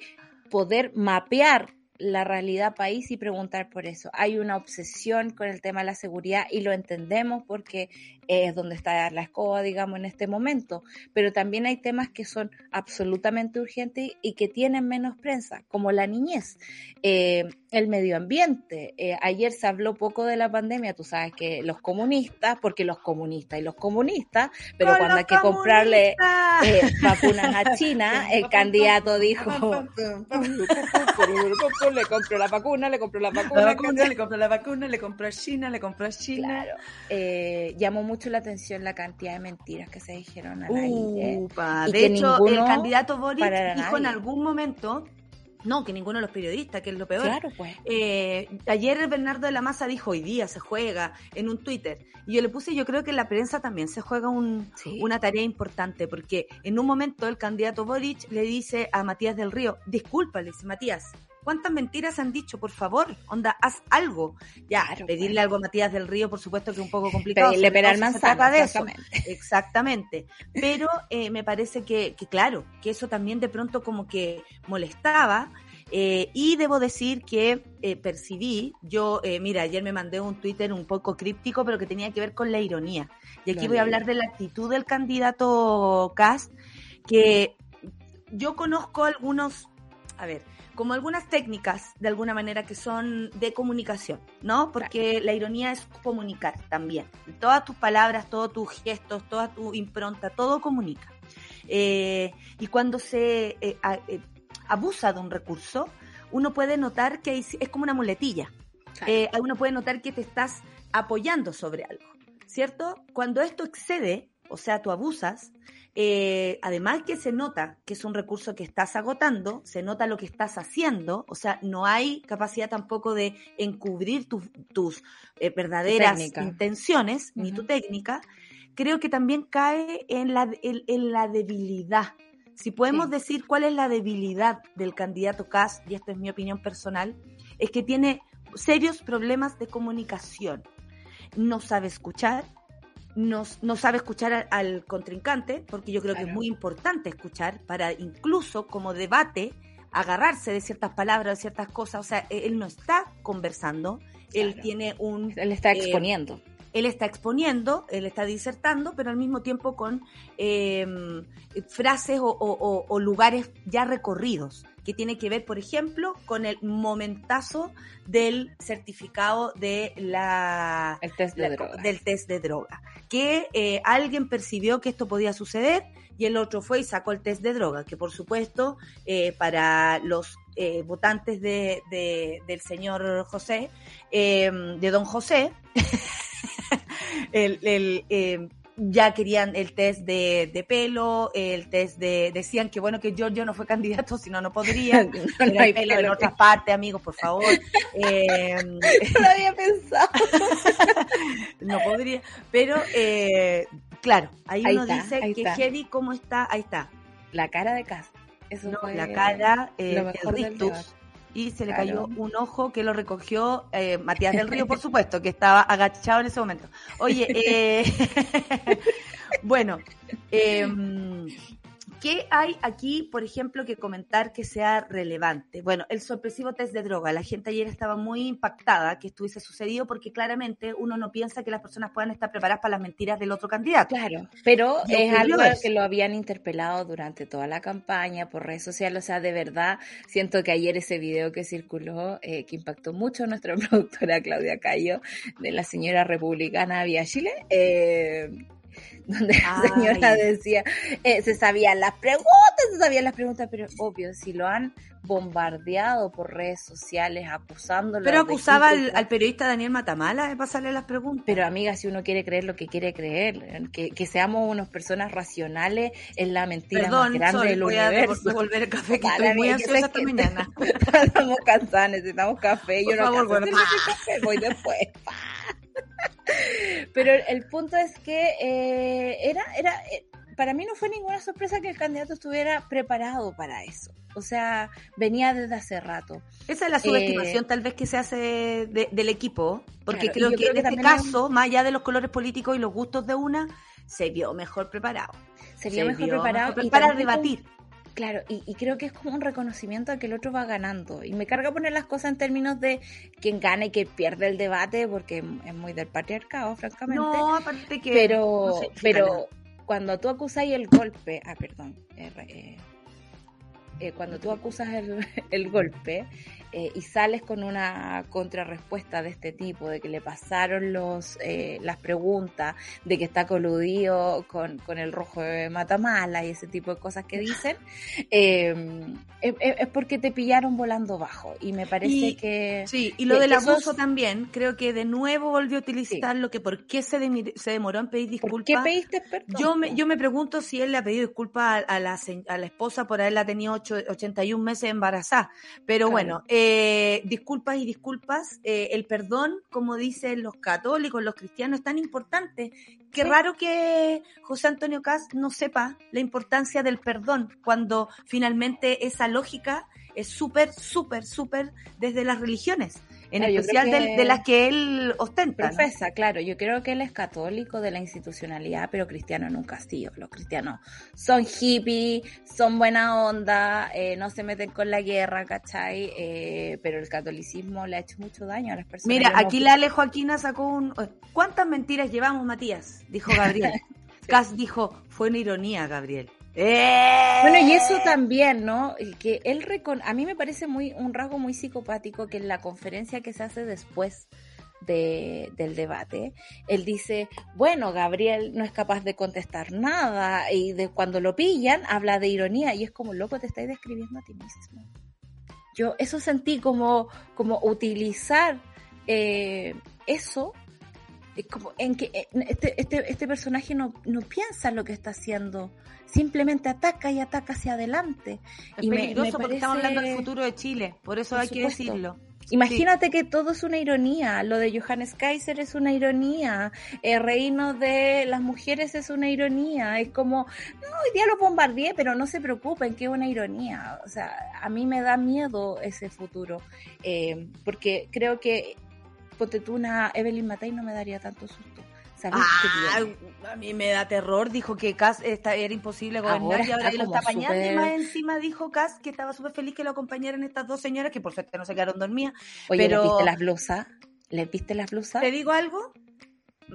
poder mapear la realidad país y preguntar por eso. Hay una obsesión con el tema de la seguridad y lo entendemos porque es donde está la escoba, digamos, en este momento. Pero también hay temas que son absolutamente urgentes y que tienen menos prensa, como la niñez, eh, el medio ambiente. Eh, ayer se habló poco de la pandemia, tú sabes que los comunistas, porque los comunistas y los comunistas, pero ¡Con cuando hay que comprarle eh, vacunas a China, el candidato dijo, le compró la vacuna, le compró la La vacuna. vacuna, le compró la vacuna, le compró a China, le compró a China. Claro. Llamó mucho la atención la cantidad de mentiras que se dijeron al aire. Upa, y de que hecho, el candidato Boric dijo en algún momento, no, que ninguno de los periodistas, que es lo peor. Claro, pues. Eh, ayer Bernardo de la Maza dijo, hoy día se juega en un Twitter. Y yo le puse, yo creo que en la prensa también se juega un, Sí. una tarea importante, porque en un momento el candidato Boric le dice a Matías del Río, disculpa, le dice, Matías, ¿cuántas mentiras han dicho? Por favor, onda, haz algo. Ya, Claro, pedirle algo a Matías del Río, por supuesto que es un poco complicado. Pedirle se manzana, trata de eso. exactamente. Exactamente. Pero eh, me parece que, que, claro, que eso también de pronto como que molestaba. eh, y debo decir que eh, percibí, yo, eh, mira, ayer me mandé un Twitter un poco críptico, pero que tenía que ver con la ironía. Y aquí Lo voy a hablar de la actitud del candidato Cast, que yo conozco algunos, a ver, como algunas técnicas de alguna manera que son de comunicación, ¿no? Porque la ironía es comunicar también. Todas tus palabras, todos tus gestos, toda tu impronta, todo comunica. Eh, y cuando se eh, a- eh, abusa de un recurso, uno puede notar que es como una muletilla. Claro. Uno puede notar que te estás apoyando sobre algo, ¿cierto? Cuando esto excede o sea, tú abusas, eh, además que se nota que es un recurso que estás agotando, se nota lo que estás haciendo, o sea, no hay capacidad tampoco de encubrir tus eh, verdaderas intenciones ni tu técnica, creo que también cae en la, en, la debilidad. Si podemos decir cuál es la debilidad del candidato Kass, y esta es mi opinión personal, es que tiene serios problemas de comunicación. No sabe escuchar, no, no sabe escuchar al, contrincante, porque yo creo que es muy importante escuchar para incluso como debate agarrarse de ciertas palabras, de ciertas cosas. O sea, e, él no está conversando, él tiene un... Él está eh, exponiendo. Él está exponiendo, él está disertando, pero al mismo tiempo con em, frases o, lugares ya recorridos que tiene que ver, por ejemplo, con el momentazo del certificado de la, test de droga. del test de droga, que eh, alguien percibió que esto podía suceder y el otro fue y sacó el test de droga, que por supuesto eh, para los eh, votantes de, del señor José, de don José, el, el ya querían el test de, de, pelo, el test de, decían que bueno que Giorgio no fue candidato, si no, no podría, no, hay pelo en otra parte, amigos, por favor. Eh, no lo había pensado. no podría, pero eh, claro, ahí, uno dice que está. ¿cómo está? Ahí está. La cara de casa. Eso no, la cara, eh, y se le cayó un ojo que lo recogió eh, Matías del Río, por supuesto, que estaba agachado en ese momento. Oye, eh, bueno, eh, ¿Qué hay aquí, por ejemplo, que comentar que sea relevante? Bueno, el sorpresivo test de droga. La gente ayer estaba muy impactada que estuviese sucedido porque claramente uno no piensa que las personas puedan estar preparadas para las mentiras del otro candidato. Claro, pero es algo que lo habían interpelado durante toda la campaña por redes sociales. O sea, de verdad, siento que ayer ese video que circuló, eh, que impactó mucho a nuestra productora Claudia Cayo, de la señora republicana Vía Chile, eh, donde la señora decía, eh, se sabían las preguntas, se sabían las preguntas, pero obvio, si lo han bombardeado por redes sociales, acusándolo. Pero acusaba al, periodista Daniel Matamala de pasarle las preguntas. Pero amiga, si uno quiere creer lo que quiere creer, que, que seamos unas personas racionales es la mentira más grande del voy universo. A volver el café, que estoy muy ansiosa esta mañana. Estamos cansados, necesitamos café. Yo no favor, café, voy después. Pero el punto es que eh, era, era, eh, para mí no fue ninguna sorpresa que el candidato estuviera preparado para eso. O sea, venía desde hace rato. Esa es la subestimación eh, tal vez que se hace del equipo, porque creo, que en este caso, más allá de los colores políticos y los gustos de una, se vio mejor preparado. Se vio, mejor, preparado para debatir. Claro, y, creo que es como un reconocimiento a que el otro va ganando. Y me carga poner las cosas en términos de quién gana y quién pierde el debate, porque es muy del patriarcado, francamente. No, aparte que. Pero, pero cuando tú acusáis el golpe. Ah, perdón. Eh, eh, cuando tú acusas el, el golpe, eh, y sales con una contrarrespuesta de este tipo, de que le pasaron los eh, las preguntas, de que está coludido con, con, el rojo de Matamala y ese tipo de cosas que dicen, eh, es, porque te pillaron volando bajo. Y me parece que... Sí, y lo del abuso también, creo que de nuevo volvió a utilizar lo que por qué se, se demoró en pedir disculpas. ¿Por qué pediste perdón? Yo me, yo me pregunto si él le ha pedido disculpas a, la, a la esposa por haberla tenido 81 meses embarazada. Pero bueno, eh, disculpas y disculpas, eh, el perdón, como dicen los católicos, los cristianos, es tan importante. Qué raro que José Antonio Caz no sepa la importancia del perdón cuando finalmente esa lógica es súper, súper, súper desde las religiones en especial de, las que él ostenta. Profesa, claro, yo creo que él es católico de la institucionalidad, pero cristiano nunca ha sido. Los cristianos son hippies, son buena onda, eh, no se meten con la guerra, ¿cachai? Eh, pero el catolicismo le ha hecho mucho daño a las personas. Mira, aquí la Ale Joaquina sacó un... ¿Cuántas mentiras llevamos, Matías? Dijo Gabriel. Cas dijo, fue una ironía, Gabriel. Bueno, y eso también, ¿no? Que él recon a mí me parece muy un rasgo muy psicopático que en la conferencia que se hace después de, del debate, él dice, bueno, Gabriel no es capaz de contestar nada y de cuando lo pillan habla de ironía y es como, loco, te estáis describiendo a ti mismo. Yo eso sentí como, como utilizar eh, eso Es como en que eh, este, este, este personaje no, no piensa lo que está haciendo, simplemente ataca y ataca hacia adelante. Es y peligroso porque estamos hablando del futuro de Chile, por eso hay que decirlo. Imagínate que todo es una ironía. Lo de Johannes Kaiser es una ironía. El reino de las mujeres es una ironía. Es como, no, hoy día lo bombardeé, pero no se preocupen, que es una ironía. O sea, a mí me da miedo ese futuro. Eh, porque creo que, ponte tú una Evelyn Matei no me daría tanto susto. Ah, a mí me da terror. Dijo que Cass era imposible gobernar y ahora que lo está apañando. Y más encima dijo Cass que estaba súper feliz que lo acompañaran estas dos señoras que por suerte no se quedaron dormidas. Oye, pero... ¿le viste las blusas? ¿Le viste las blusas? ¿Te digo algo?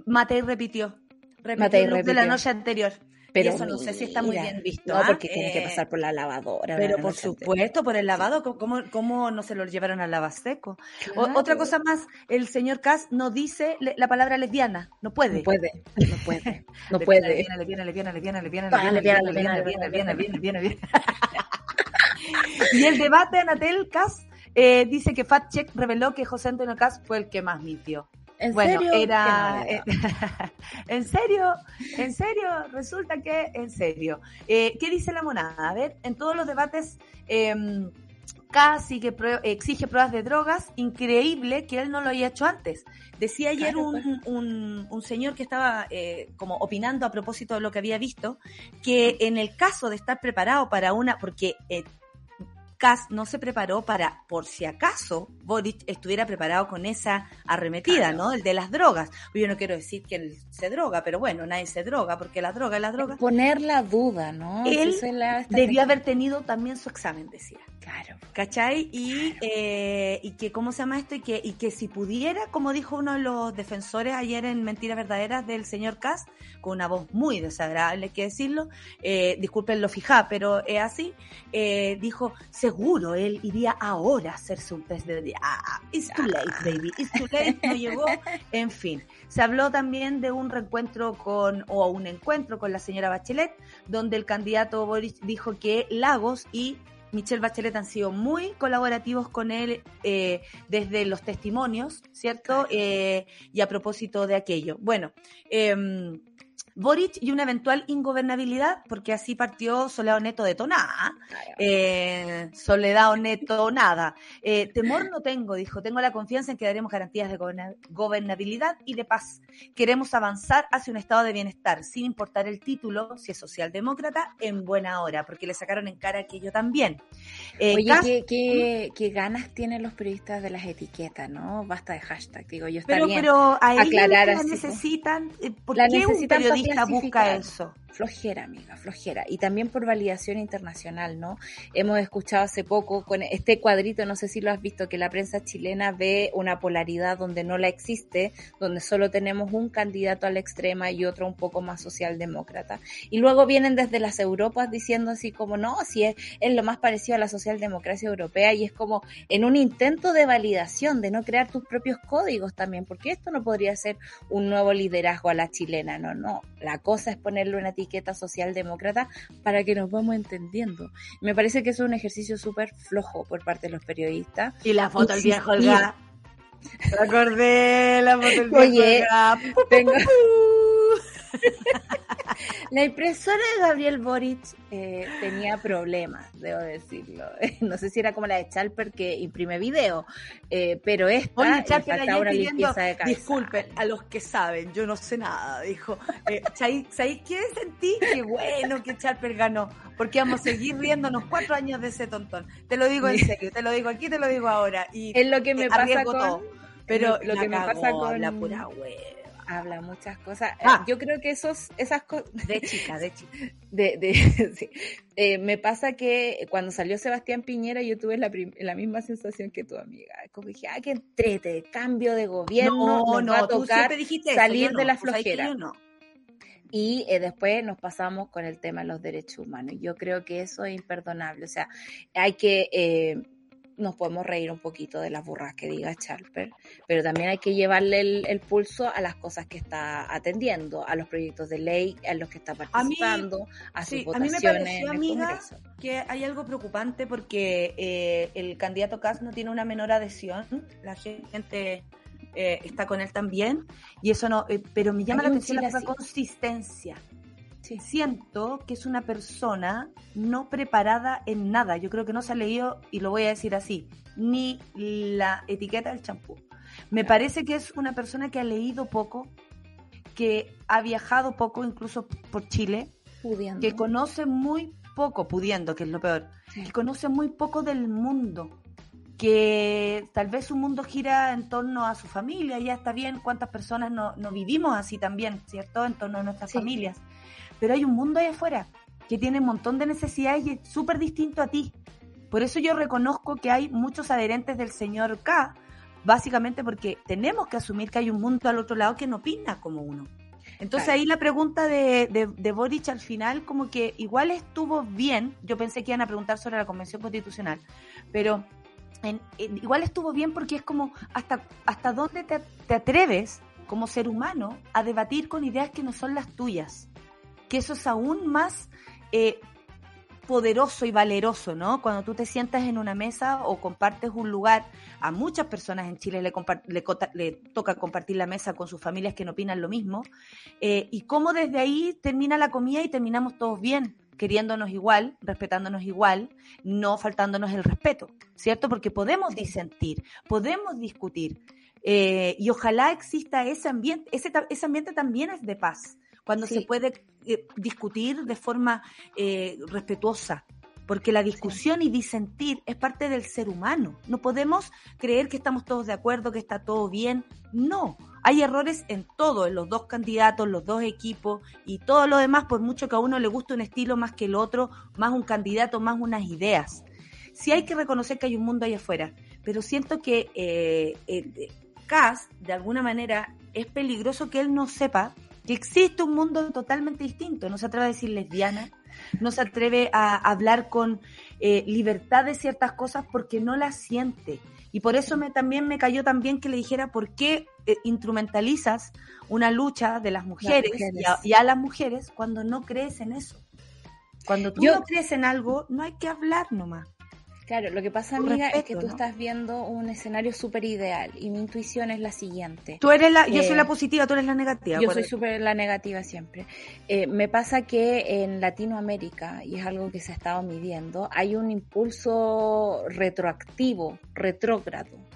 Matei repitió. Repitió Matei repitió. de la noche anterior. Pero eso no sé si está muy bien visto. No, ¿ah? porque tiene que eh, pasar por la lavadora. Pero por supuesto, por el lavado, ¿cómo, ¿cómo, no se lo llevaron al lavaseco? otra cosa más, el señor Cass no dice la palabra lesbiana, no puede. No puede, no puede, no puede. Lesbiana, lesbiana, lesbiana, lesbiana, lesbiana, lesbiana, lesbiana, lesbiana, lesbiana, Y el debate de Anatel Cass eh, dice que Fat Check reveló que José Antonio Cass fue el que más mintió. ¿En bueno, serio? era. ¿En serio? ¿En serio? Resulta que, en serio. Eh, ¿Qué dice la monada? A ver, en todos los debates. Eh, casi que exige pruebas de drogas, increíble que él no lo haya hecho antes. Decía ayer un, pues. un, un, señor que estaba eh, como opinando a propósito de lo que había visto, que en el caso de estar preparado para una, porque eh, no se preparó para, por si acaso, Boric estuviera preparado con esa arremetida, ¿no? El de las drogas. Yo no quiero decir que él se droga, pero bueno, nadie se droga, porque la droga es la droga. Poner la duda, ¿no? Él debió haber tenido también su examen, decía. Claro. ¿Cachai? Y, eh, y que, ¿cómo se llama esto? Y que, y que si pudiera, como dijo uno de los defensores ayer en Mentiras Verdaderas del señor Kass, con una voz muy desagradable, hay que decirlo, eh, disculpen lo fijá, pero es así, eh, dijo, seguro él iría ahora a hacerse un test de... Ah, it's too late, baby, it's too no llegó, en fin. Se habló también de un reencuentro con, o un encuentro con la señora Bachelet, donde el candidato Boris dijo que Lagos y Michelle Bachelet han sido muy colaborativos con él eh, desde los testimonios, ¿cierto? Eh, y a propósito de aquello. Bueno, eh, Boric y una eventual ingobernabilidad, porque así partió Soledad Neto detonada. Eh, Soledad Neto nada. Eh, temor no tengo, dijo. Tengo la confianza en que daremos garantías de gobernabilidad y de paz. Queremos avanzar hacia un estado de bienestar, sin importar el título, si es socialdemócrata, en buena hora, porque le sacaron en cara aquello también. Eh, Oye, ¿qué, qué, ganas tienen los periodistas de las etiquetas, ¿no? Basta de hashtag, digo yo. Está pero, bien pero a aclarar la necesitan. Eh, ¿Por la qué necesitan un periodista busca eso? Flojera, amiga, flojera. Y también por validación internacional, ¿no? Hemos escuchado hace poco con este cuadrito, no sé si lo has visto, que la prensa chilena ve una polaridad donde no la existe, donde solo tenemos un candidato a la extrema y otro un poco más socialdemócrata. Y luego vienen desde las Europas diciendo así como, no, si es, es lo más parecido a la socialdemocracia europea y es como en un intento de validación, de no crear tus propios códigos también, porque esto no podría ser un nuevo liderazgo a la chilena, no, no. La cosa es ponerle una etiqueta socialdemócrata para que nos vamos entendiendo. Me parece que es un ejercicio súper flojo por parte de los periodistas. Y la foto del viejo Olga. Recordé la foto del viejo Oye, tengo... La impresora de Gabriel Boric eh, tenía problemas, debo decirlo. No sé si era como la de Chalper que imprime video, eh, pero esta Oye, Chalper una limpieza de cabeza. Disculpen, a los que saben, yo no sé nada, dijo. Eh, ¿Sabéis qué sentí? Qué bueno que Chalper ganó, porque vamos a seguir riéndonos cuatro años de ese tontón. Te lo digo en serio, te lo digo aquí, te lo digo ahora. Y es lo que me pasa con... Todo. Pero lo que me pasa con la pura web habla muchas cosas. Eh, ah. yo creo que esos, esas cosas... De chica, de chica. De, de, sí. eh, me pasa que cuando salió Sebastián Piñera yo tuve la, la misma sensación que tu amiga. Como dije, ah, que entrete, cambio de gobierno, no, nos no, va a tocar salir de la flojera. Y eh, después nos pasamos con el tema de los derechos humanos. Yo creo que eso es imperdonable. O sea, hay que... Eh, nos podemos reír un poquito de las burras que diga Charper, pero también hay que llevarle el, pulso a las cosas que está atendiendo, a los proyectos de ley a los que está participando, a, sus votaciones. A mí me pareció, amiga, que hay algo preocupante porque eh, el candidato Kass no tiene una menor adhesión. La gente eh, está con él también, y eso no, eh, pero me llama la atención la consistencia. Siento que es una persona no preparada en nada. Yo creo que no se ha leído, y lo voy a decir así, ni la etiqueta del champú. Me parece que es una persona que ha leído poco, que ha viajado poco, incluso por Chile, que conoce muy poco, pudiendo, que es lo peor, que conoce muy poco del mundo, que tal vez su mundo gira en torno a su familia, ya está bien, cuántas personas no, no vivimos así también, ¿cierto? En torno a nuestras familias. Pero hay un mundo ahí afuera que tiene un montón de necesidades y es súper distinto a ti. Por eso yo reconozco que hay muchos adherentes del señor K, básicamente porque tenemos que asumir que hay un mundo al otro lado que no opina como uno. Entonces ahí la pregunta de, de, Boric al final como que igual estuvo bien, yo pensé que iban a preguntar sobre la Convención Constitucional, pero igual estuvo bien porque es como hasta, hasta dónde te, atreves como ser humano a debatir con ideas que no son las tuyas, que eso es aún más eh, poderoso y valeroso, ¿no? Cuando tú te sientas en una mesa o compartes un lugar, a muchas personas en Chile le, le, toca compartir la mesa con sus familias que no opinan lo mismo, eh, y cómo desde ahí termina la comida y terminamos todos bien, queriéndonos igual, respetándonos igual, no faltándonos el respeto, ¿cierto? Porque podemos disentir, podemos discutir, eh, y ojalá exista ese ambiente, ese, ese ambiente también es de paz cuando se puede eh, discutir de forma eh, respetuosa, porque la discusión y disentir es parte del ser humano. No podemos creer que estamos todos de acuerdo, que está todo bien. No, hay errores en todo, en los dos candidatos, los dos equipos y todo lo demás, por mucho que a uno le guste un estilo más que el otro, más un candidato, más unas ideas. Sí hay que reconocer que hay un mundo ahí afuera, pero siento que eh, eh de alguna manera, es peligroso que él no sepa que existe un mundo totalmente distinto. No se atreve a decir lesbiana, no se atreve a hablar con eh, libertad de ciertas cosas porque no las siente. Y por eso me, también me cayó también que le dijera por qué eh, instrumentalizas una lucha de las mujeres, Y, a, las mujeres cuando no crees en eso. Cuando tú no crees en algo, no hay que hablar nomás. Claro, lo que pasa, amiga, es que tú estás viendo un escenario súper ideal y mi intuición es la siguiente. Tú eres la, yo soy la eh, positiva, tú eres la negativa. Yo soy súper la negativa siempre. Eh, me pasa que en Latinoamérica, y es algo que se ha estado midiendo, hay un impulso retroactivo, retrógrado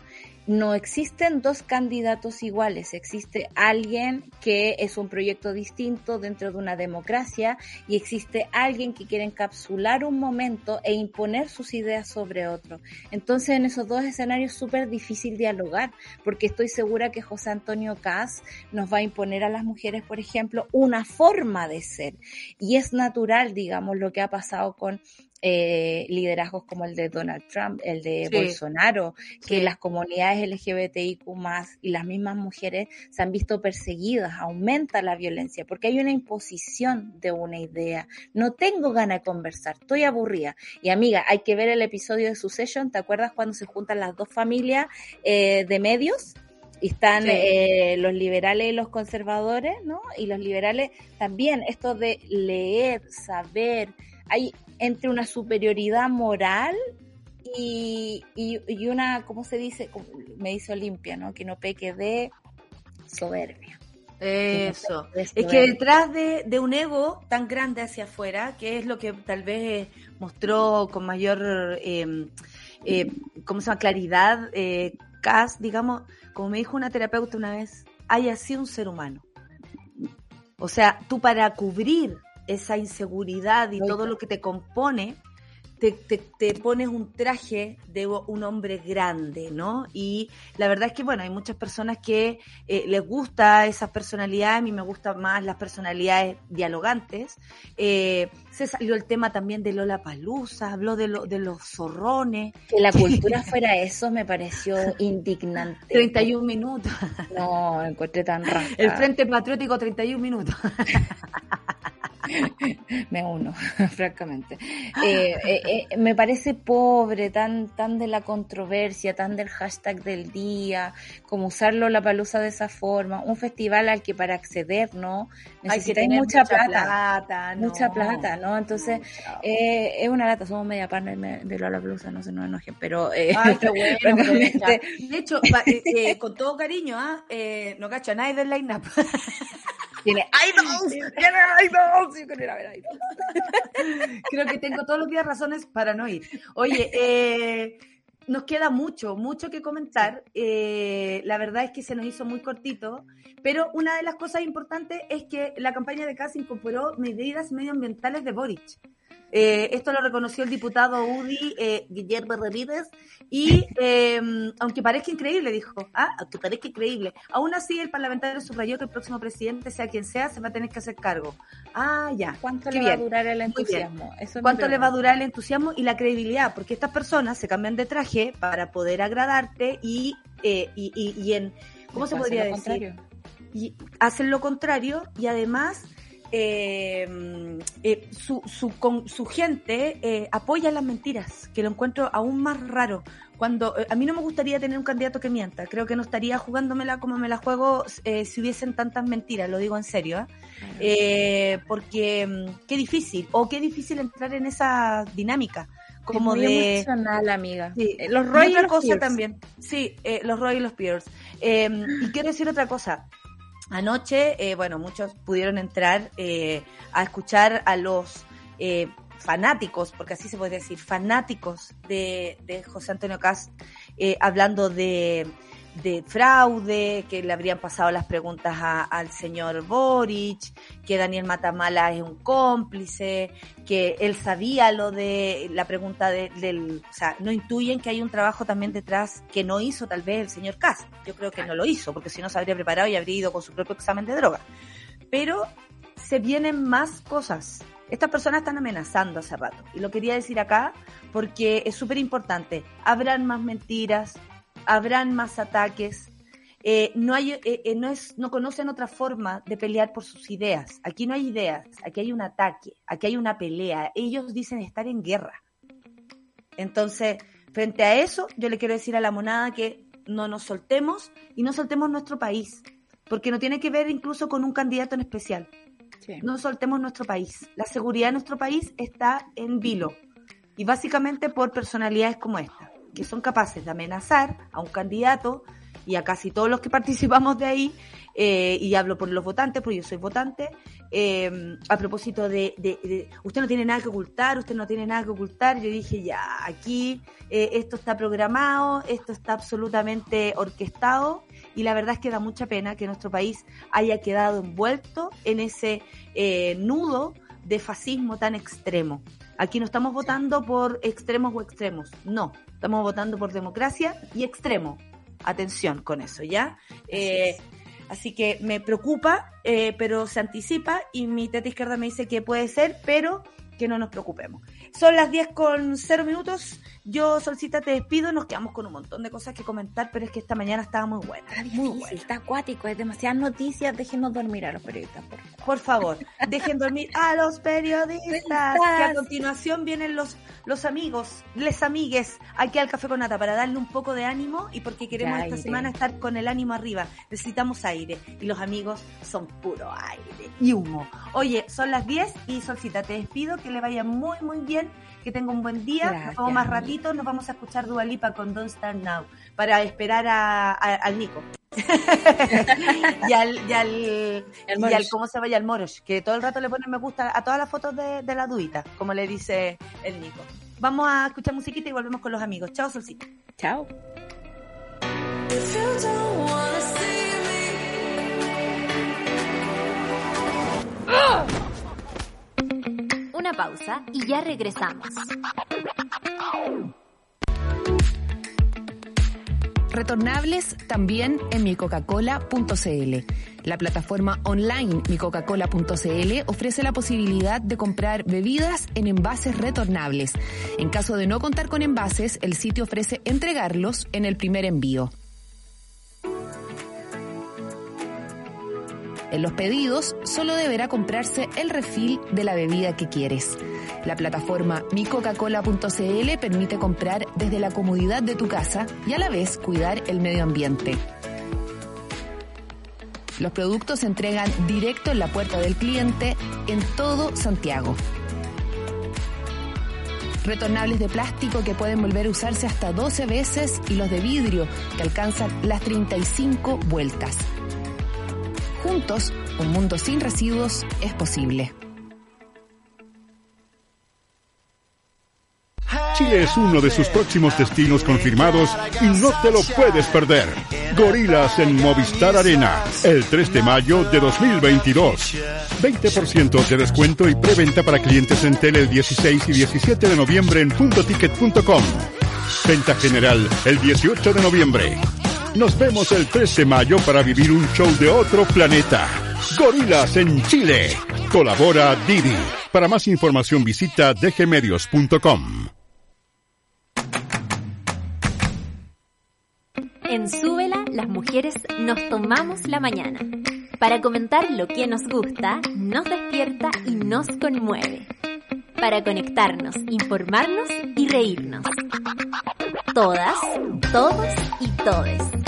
no existen dos candidatos iguales, existe alguien que es un proyecto distinto dentro de una democracia y existe alguien que quiere encapsular un momento e imponer sus ideas sobre otro. Entonces en esos dos escenarios es súper difícil dialogar porque estoy segura que José Antonio Cas nos va a imponer a las mujeres, por ejemplo, una forma de ser y es natural, digamos, lo que ha pasado con eh, liderazgos como el de Donald Trump, el de Bolsonaro, que las comunidades LGBTIQ más y las mismas mujeres se han visto perseguidas, aumenta la violencia, porque hay una imposición de una idea. No tengo ganas de conversar, estoy aburrida. Y amiga, hay que ver el episodio de Succession, ¿te acuerdas cuando se juntan las dos familias eh, de medios? y están eh, los liberales y los conservadores, ¿no? Y los liberales también, esto de leer, saber, hay entre una superioridad moral y, y, una, ¿cómo se dice? Me dice Olimpia, ¿no? Que no peque de soberbia. Eso. es que detrás de, de, un ego tan grande hacia afuera, que es lo que tal vez mostró con mayor, em, eh, ¿cómo se llama? Claridad, eh, Cass, digamos, como me dijo una terapeuta una vez, hay así un ser humano. O sea, tú para cubrir esa inseguridad y todo lo que te compone, te, te, pones un traje de un hombre grande, ¿no? Y la verdad es que, bueno, hay muchas personas que eh, les gusta esa personalidad, a mí me gustan más las personalidades dialogantes. Eh, se salió el tema también de Lola Palusa, habló de, lo, de los zorrones. Que la cultura fuera eso me pareció indignante. 31 minutos. No, encontré tan raro. El Frente Patriótico, 31 minutos. me uno, francamente. Eh, eh, eh, me parece pobre, tan, tan de la controversia, tan del hashtag del día, como usarlo la palusa de esa forma, un festival al que para acceder, ¿no? Necesitáis mucha, mucha, plata, mucha plata, ¿no? Entonces, es una lata, somos media partner de la palusa, no se nos enojen, pero... Ay, qué bueno, de hecho, con todo cariño, ¿ah? no cacho a nadie del line-up. Tiene idols, tiene idols. Yo quiero ver idols. Creo que tengo todos los días razones para no ir. Oye, eh, nos queda mucho, mucho que comentar. Eh, la verdad es que se nos hizo muy cortito, pero una de las cosas importantes es que la campaña de CAS incorporó medidas medioambientales de Boric. Eh, esto lo reconoció el diputado UDI, eh, Guillermo Ramírez, y eh, aunque parezca increíble, dijo, ah, aunque parezca increíble, aún así el parlamentario subrayó que el próximo presidente, sea quien sea, se va a tener que hacer cargo. Ah, ya. ¿Cuánto le va a durar el entusiasmo? ¿Cuánto le va a durar el entusiasmo y la credibilidad? Porque estas personas se cambian de traje para poder agradarte y, y, y, y, en, ¿cómo se podría decir? Y hacen lo contrario y además eh, eh, su, su, con, su gente eh, apoya las mentiras, que lo encuentro aún más raro. Cuando a mí no me gustaría tener un candidato que mienta, creo que no estaría jugándomela como me la juego si hubiesen tantas mentiras, lo digo en serio, porque mm, qué difícil, o qué difícil entrar en esa dinámica como de emocional, amiga. los Roy y los cosa también. Sí, los Roy y los Pierce. y quiero decir otra cosa. Anoche, eh, bueno, muchos pudieron entrar eh, a escuchar a los eh, fanáticos, porque así se puede decir, fanáticos de, de José Antonio Cast, hablando de, de fraude, que le habrían pasado las preguntas al señor Boric, que Daniel Matamala es un cómplice, que él sabía lo de la pregunta del, o sea, no intuyen que hay un trabajo también detrás que no hizo tal vez el señor Kass. Yo creo que no lo hizo, porque si no se habría preparado y habría ido con su propio examen de droga. Pero se vienen más cosas. Estas personas están amenazando hace rato. Y lo quería decir acá porque es súper importante. Habrán más mentiras, habrán más ataques. Eh, no hay, eh, eh, no es, no conocen otra forma de pelear por sus ideas. Aquí no hay ideas, aquí hay un ataque, aquí hay una pelea. Ellos dicen estar en guerra. Entonces, frente a eso, yo le quiero decir a la monada que no nos soltemos y no soltemos nuestro país, porque no tiene que ver incluso con un candidato en especial. No soltemos nuestro país. La seguridad de nuestro país está en vilo y básicamente por personalidades como esta que son capaces de amenazar a un candidato y a casi todos los que participamos de ahí, eh, y hablo por los votantes, porque yo soy votante, eh, a propósito de, usted no tiene nada que ocultar, usted no tiene nada que ocultar, yo dije, ya, aquí eh, esto está programado, esto está absolutamente orquestado, y la verdad es que da mucha pena que nuestro país haya quedado envuelto en ese nudo de fascismo tan extremo. Aquí no estamos votando por extremos o extremos, no, estamos votando por democracia y extremo. Atención con eso, ¿ya? Eh, así que me preocupa, eh, pero se anticipa y mi teta izquierda me dice que puede ser, pero que no nos preocupemos. Son las 10 con 0 minutos. Yo, Solcita, te despido. Nos quedamos con un montón de cosas que comentar, pero es que esta mañana estaba muy buena. Está muy está acuático, es demasiadas noticias. Déjenos dormir a los periodistas, por favor. Por favor, dejen dormir a los periodistas. que a continuación vienen los, los amigos, les amigues, aquí al Café con Nata para darle un poco de ánimo y porque queremos esta semana estar con el ánimo arriba. Necesitamos aire y los amigos son puro aire y humo. Oye, son las 10 y Solcita, te despido. Que le vaya muy, muy bien que tenga un buen día. nos vamos más ratito, nos vamos a escuchar Dualipa con Don't Start Now para esperar a, al Nico. y al, y al, y al, ¿cómo se vaya? Al Moros, que todo el rato le pone me gusta a todas las fotos de, de la duita, como le dice el Nico. Vamos a escuchar musiquita y volvemos con los amigos. Chao, Solcita. Chao. Una pausa y ya regresamos. Retornables también en micoca-cola.cl. La plataforma online micoca-cola.cl ofrece la posibilidad de comprar bebidas en envases retornables. En caso de no contar con envases, el sitio ofrece entregarlos en el primer envío. En los pedidos solo deberá comprarse el refil de la bebida que quieres. La plataforma micocacola.cl permite comprar desde la comodidad de tu casa y a la vez cuidar el medio ambiente. Los productos se entregan directo en la puerta del cliente en todo Santiago. Retornables de plástico que pueden volver a usarse hasta 12 veces y los de vidrio que alcanzan las 35 vueltas. Un mundo sin residuos es posible. Chile es uno de sus próximos destinos confirmados y no te lo puedes perder. Gorilas en Movistar Arena, el 3 de mayo de 2022. 20% de descuento y preventa para clientes en tele el 16 y 17 de noviembre en puntoticket.com. Venta general el 18 de noviembre. Nos vemos el 3 de mayo para vivir un show de otro planeta. Gorilas en Chile. Colabora Didi. Para más información visita dgmedios.com. En Súbela, las mujeres nos tomamos la mañana para comentar lo que nos gusta, nos despierta y nos conmueve. Para conectarnos, informarnos y reírnos. Todas, todos y todes.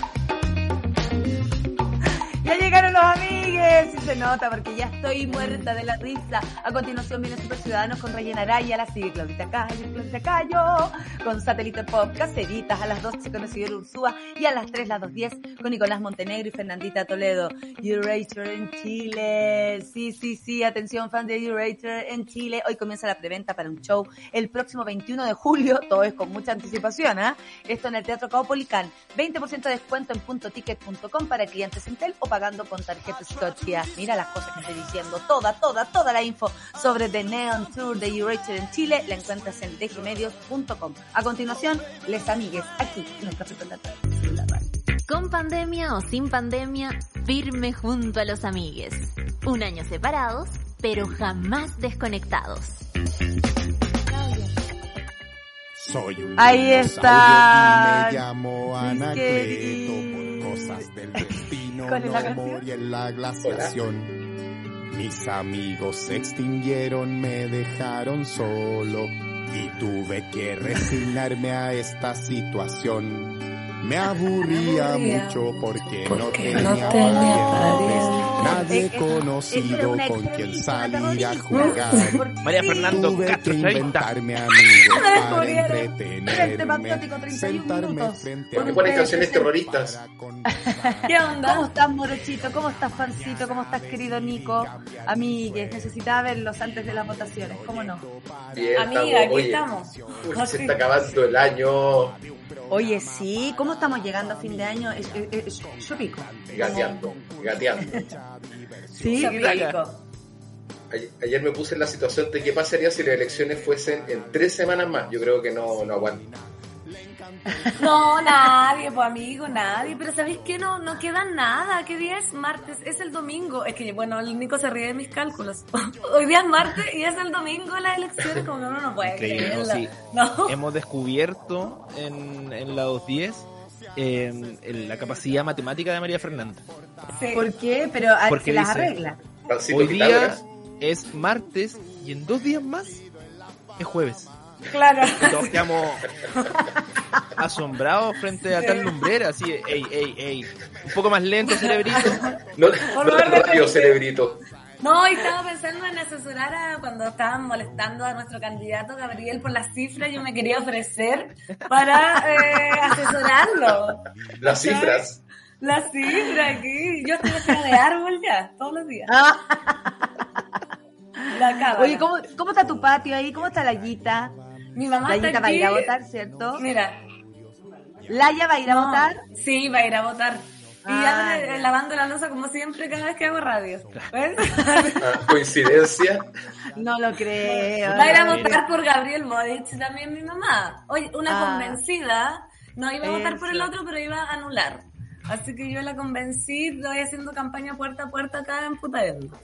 Ya llegaron los amigues, sí se nota porque ya estoy muerta de la risa. A continuación viene Super Ciudadanos con Rayena Araya, la sigue Claudita Cayo, Claudita Cayo, con Satélite Pop, Caceritas, a las 12 con Isidro Ursúa y a las 3, las 2.10 con Nicolás Montenegro y Fernandita Toledo. Eurator en Chile, sí, sí, sí, atención fan de Eurator en Chile. Hoy comienza la preventa para un show el próximo 21 de julio, todo es con mucha anticipación, ¿ah? Esto en el Teatro Caupolicán. 20% de descuento en puntoticket.com para clientes Intel o pagando con tarjeta Scotia. Mira las cosas que estoy diciendo. Toda, toda, toda la info sobre The Neon Tour de Eurator en Chile la encuentras en dgmedios.com. A continuación, les amigues, aquí en el Café con la Tarde. Con pandemia o sin pandemia, firme junto a los amigues. Un año separados, pero jamás desconectados. Soy un Ahí está. me llamo Anacleto por cosas del destino, ¿Cuál es no morí en la glaciación. Mis amigos se extinguieron, me dejaron solo y tuve que resignarme a esta situación. Me aburría mucho porque, no tenía, parientes, nadie Es- es- conocido es una con quien salir a jugar. María Fernando Tuve Castro que inventarme amigos para entretenerme, Patriótico, 31 sentarme minutos. frente Porque a ponen canciones terroristas. ¿Qué onda? ¿Cómo estás, Morochito? ¿Cómo estás, Fancito? ¿Cómo estás, querido Nico? Amigues, necesitaba verlos antes de las votaciones, ¿cómo no? Bien, Amiga, estamos, aquí oye, estamos. uy, se está acabando el año Oye, sí, ¿cómo estamos llegando a fin de año? Es- es- es- Yo pico. gateando, gateando. Sí, pico. ayer me puse en la situación de qué pasaría si las elecciones fuesen en tres semanas más. Yo creo que no, no aguanto. No, nadie, pues amigo, nadie. Pero ¿sabéis qué? No, no queda nada. ¿Qué día es? Martes. Es el domingo. Es que, bueno, el Nico se ríe de mis cálculos. Hoy día es martes y es el domingo las elecciones. Como que uno no puede Increíble, ¿no? creerlo. Sí. No. Hemos descubierto en, en la 210 eh, el- la capacidad matemática de María Fernanda. Sí. ¿Por qué? Pero Porque las dice- arregla. Pancito Hoy día es martes y en dos días más es jueves. Claro. Y todos quedamos asombrados frente a tal lumbrera, así, ey, ey, ey. Un poco más lento, cerebrito. No, no cerebrito. No, y estaba pensando en asesorar a cuando estaban molestando a nuestro candidato Gabriel por las cifras, yo me quería ofrecer para eh, asesorarlo. Las ¿Sabes? cifras. Las cifras aquí. Yo estoy vestida de árbol ya, todos los días. La cábala. Oye, ¿cómo, ¿cómo está tu patio ahí? ¿Cómo está la guita? Mi mamá la está va a ir a votar, ¿cierto? Mira. ¿Laya va a ir a votar? Sí, va a ir a votar. Y ya ah, lavando la losa como siempre cada vez que hago radio. ¿Ves? Ah, ¿Coincidencia? No lo creo. Va a ir a votar por Gabriel Boric también mi mamá. Oye, una ah. convencida. No iba a votar por el otro, pero iba a anular. Así que yo la convencí, lo voy haciendo campaña puerta a puerta acá en Putaendo.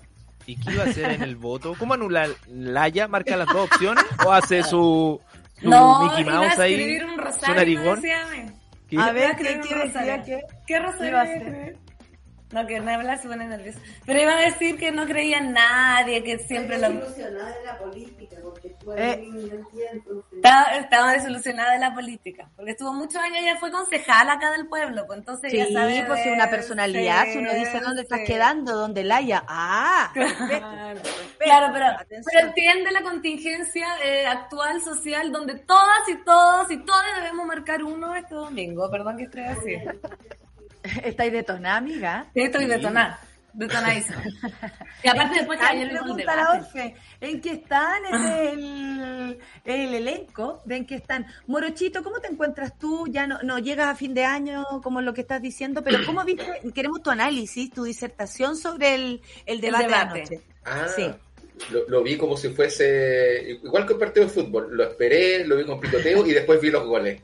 ¿Y qué iba a hacer en el voto? ¿Cómo anular? ¿Laya marca las dos opciones? ¿O hace su, no, Mickey Mouse iba a escribir un rosario, a ver, ¿qué quiere decir? ¿Qué rosario a no, que Nebla se pone nerviosa. Pero iba a decir que no creía en nadie, que siempre lo... desilusionada de la política, porque eh, estaba, estaba, desilusionada de la política, porque estuvo muchos años, ella fue concejal acá del pueblo, pues entonces sí, ya sabe... pues una personalidad, si uno dice dónde estás quedando, dónde la haya. ¡Ah! Claro, pero, pero, entiende la contingencia eh, actual social donde todas y todos y todas debemos marcar uno este domingo, perdón que esté así. ¿Estáis detonada, amiga? Sí, estoy detonada. Detonadísima. Y aparte después ayer pregunta la Orfe, ¿en qué están? Ese el, el, elenco, ¿ven qué están? Morochito, ¿cómo te encuentras tú? Ya no, no llegas a fin de año como lo que estás diciendo, pero ¿cómo viste? Queremos tu análisis, tu disertación sobre el, el debate, el debate. de anoche. Ah, sí. Lo, lo, vi como si fuese igual que un partido de fútbol. Lo esperé, lo vi con picoteo y después vi los goles.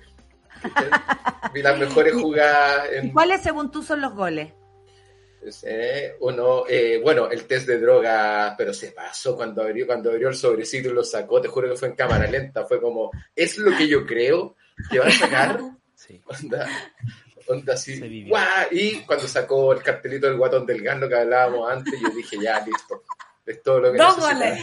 Vi las mejores jugadas. En... ¿Cuáles, según tú, son los goles? uno, eh, bueno, el test de droga, pero se pasó cuando abrió, cuando abrió el sobrecito y lo sacó, te juro que fue en cámara lenta, fue como, es lo que yo creo que va a sacar. Sí. Onda, onda así, y cuando sacó el cartelito del guatón del gano que hablábamos antes, yo dije, ya, listo, es todo lo que Dos goles.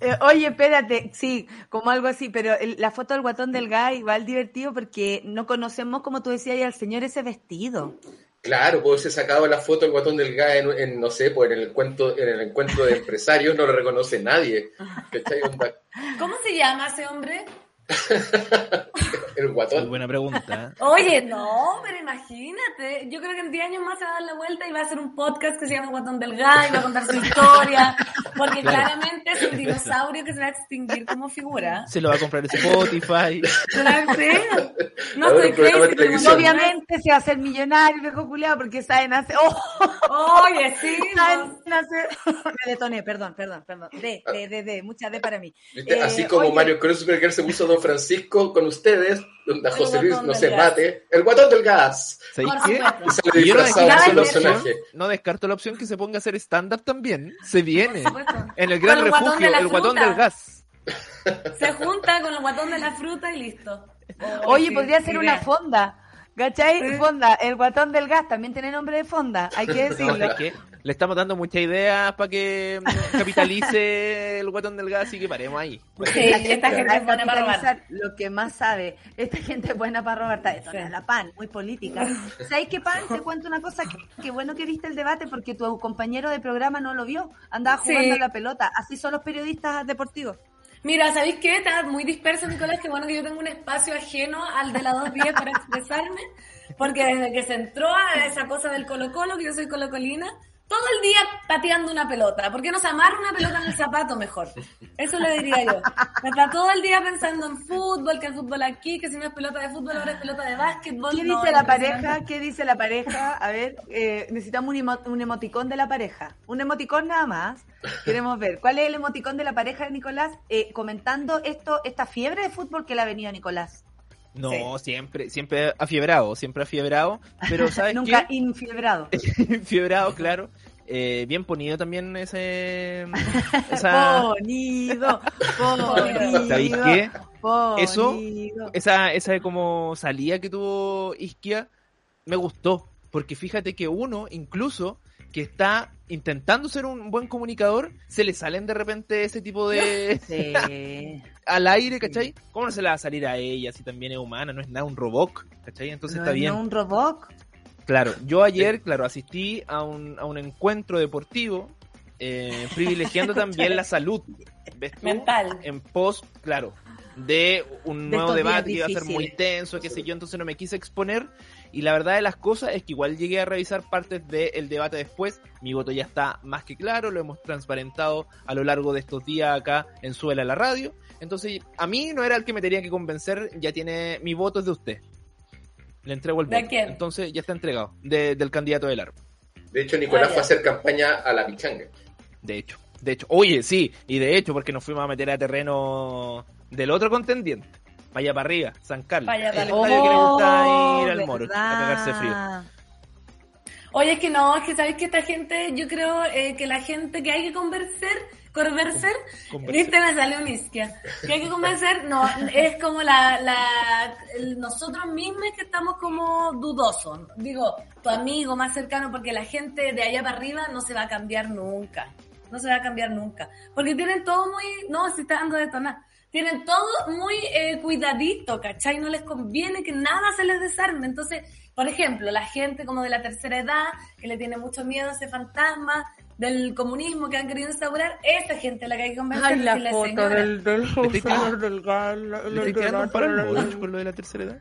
Eh, oye, espérate, sí, como algo así, pero la foto del guatón del gay igual divertido porque no conocemos, como tú decías, al señor ese vestido. Claro, pues se sacado la foto del guatón del gay en, no sé, pues en el encuentro, en el encuentro de empresarios no lo reconoce nadie. ¿Cómo se llama ese hombre? el guatón. buena pregunta. Oye, no, pero imagínate. Yo creo que en 10 años más se va a dar la vuelta y va a hacer un podcast que se llama Guatón del Gay, va a contar su historia. Porque claramente es un dinosaurio que se va a extinguir como figura. Se lo va a comprar Spotify. No estoy crazy. Obviamente se va a hacer millonario, viejo culiado, porque saben hacer. ¡Oh! Oye, sí. Saben hacer. Me detoné, perdón, perdón, perdón. De, de, de, de, mucha de para mí. Así eh, como Mario Kreuzberger se puso Don Francisco con ustedes, donde José Luis no se mate, el guatón del gas. ¿Sabéis qué? Yo no descarto, no descarto la opción que se ponga a hacer stand-up también. Se viene. En el gran refugio, el guatón del gas. Se junta con el guatón de la fruta y listo. Oye, podría ser una fonda. ¿Cachai? Fonda, el guatón del gas también tiene nombre de fonda, hay que decirlo. le estamos dando muchas ideas para que mm, capitalice el guatón del gas y que paremos ahí. Sí, esta gente es buena para robar. Lo que más sabe, esta gente es buena para robar, está de la pan, muy política. ¿Sabes qué, pan? Te cuento una cosa, qué bueno que viste el debate porque tu compañero de programa no lo vio, andaba jugando la pelota, así son los periodistas deportivos. Mira, ¿sabéis qué? Está muy disperso, Nicolás, que bueno que yo tengo un espacio ajeno al de la 210 para expresarme, porque desde que se entró a esa cosa del Colo Colo, que yo soy colocolina, todo el día pateando una pelota. ¿Por qué no se amarra una pelota en el zapato mejor? Eso le diría yo. Está todo el día pensando en fútbol, que el fútbol aquí, que si no es pelota de fútbol, ahora es pelota de básquetbol. ¿Qué dice la pareja? ¿Qué dice la pareja? A ver, eh, necesitamos un, emoticón de la pareja. Un emoticón nada más. Queremos ver. ¿Cuál es el emoticón de la pareja de Nicolás? Eh, comentando esto, esta fiebre de fútbol que le ha venido a Nicolás. No, siempre, siempre afiebrado, siempre afiebrado, pero ¿sabes Nunca infiebrado. infiebrado, claro. Eh, bien ponido también ese... Esa... ponido, ponido. ¿Sabéis qué? Eso, esa, esa como salida que tuvo Isquia, me gustó, porque fíjate que uno, incluso, que está intentando ser un buen comunicador, se le salen de repente ese tipo de... al aire, ¿cachai? ¿Cómo no se le va a salir a ella si también es humana? No es nada un robot, ¿cachai? Entonces está bien. ¿No un robot? Claro, yo ayer, claro, asistí a un, a un encuentro deportivo, eh, privilegiando también la salud mental. En post, claro, de un nuevo debate que iba a ser muy tenso, qué sé yo, entonces no me quise exponer Y la verdad de las cosas es que igual llegué a revisar partes del debate después. Mi voto ya está más que claro, lo hemos transparentado a lo largo de estos días acá en Suela la Radio. Entonces, a mí no era el que me tenía que convencer, ya tiene mi voto es de usted. Le entrego el voto. Entonces ya está entregado, del candidato del árbol. De hecho, Nicolás ah, fue a hacer campaña a la pichanga. De hecho, de hecho. Oye, sí, y de hecho, porque nos fuimos a meter a terreno del otro contendiente. Para allá para arriba, San Carlos. Para allá para estadio que le gusta oh, ir al moro, a cagarse frío. Oye, es que no, es que sabéis que esta gente, yo creo eh, que la gente que hay que convencer, convencer, viste, me salió un isquia. Que hay que convencer, no, es como la, la, nosotros mismos que estamos como dudosos. Digo, tu amigo más cercano, porque la gente de allá para arriba no se va a cambiar nunca. No se va a cambiar nunca. Porque tienen todo muy, no, se está dando de tonar tienen todo muy eh, cuidadito, ¿cachai? No les conviene que nada se les desarme. Entonces, por ejemplo, la gente como de la tercera edad, que le tiene mucho miedo a ese fantasma del comunismo que han querido instaurar, esa gente la que hay que convencer. Ay, la foto del, del del gal, ¿Le para el con lo de la tercera edad?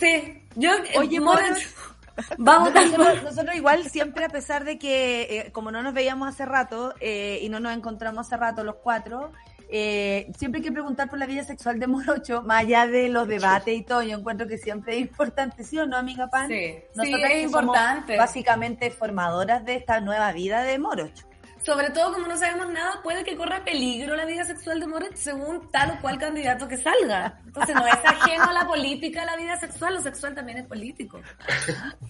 Sí, yo, Oye, Vamos, nosotros, nosotros, igual siempre, a pesar de que, eh, como no nos veíamos hace rato eh, y no nos encontramos hace rato los cuatro, eh, siempre hay que preguntar por la vida sexual de Morocho, más allá de los debates y todo, yo encuentro que siempre es importante, ¿sí o no, amiga Pan? Sí, Nosotras es importante. básicamente formadoras de esta nueva vida de Morocho. Sobre todo, como no sabemos nada, puede que corra peligro la vida sexual de Morocho según tal o cual candidato que salga. Entonces, no es ajeno a la política la vida sexual, lo sexual también es político.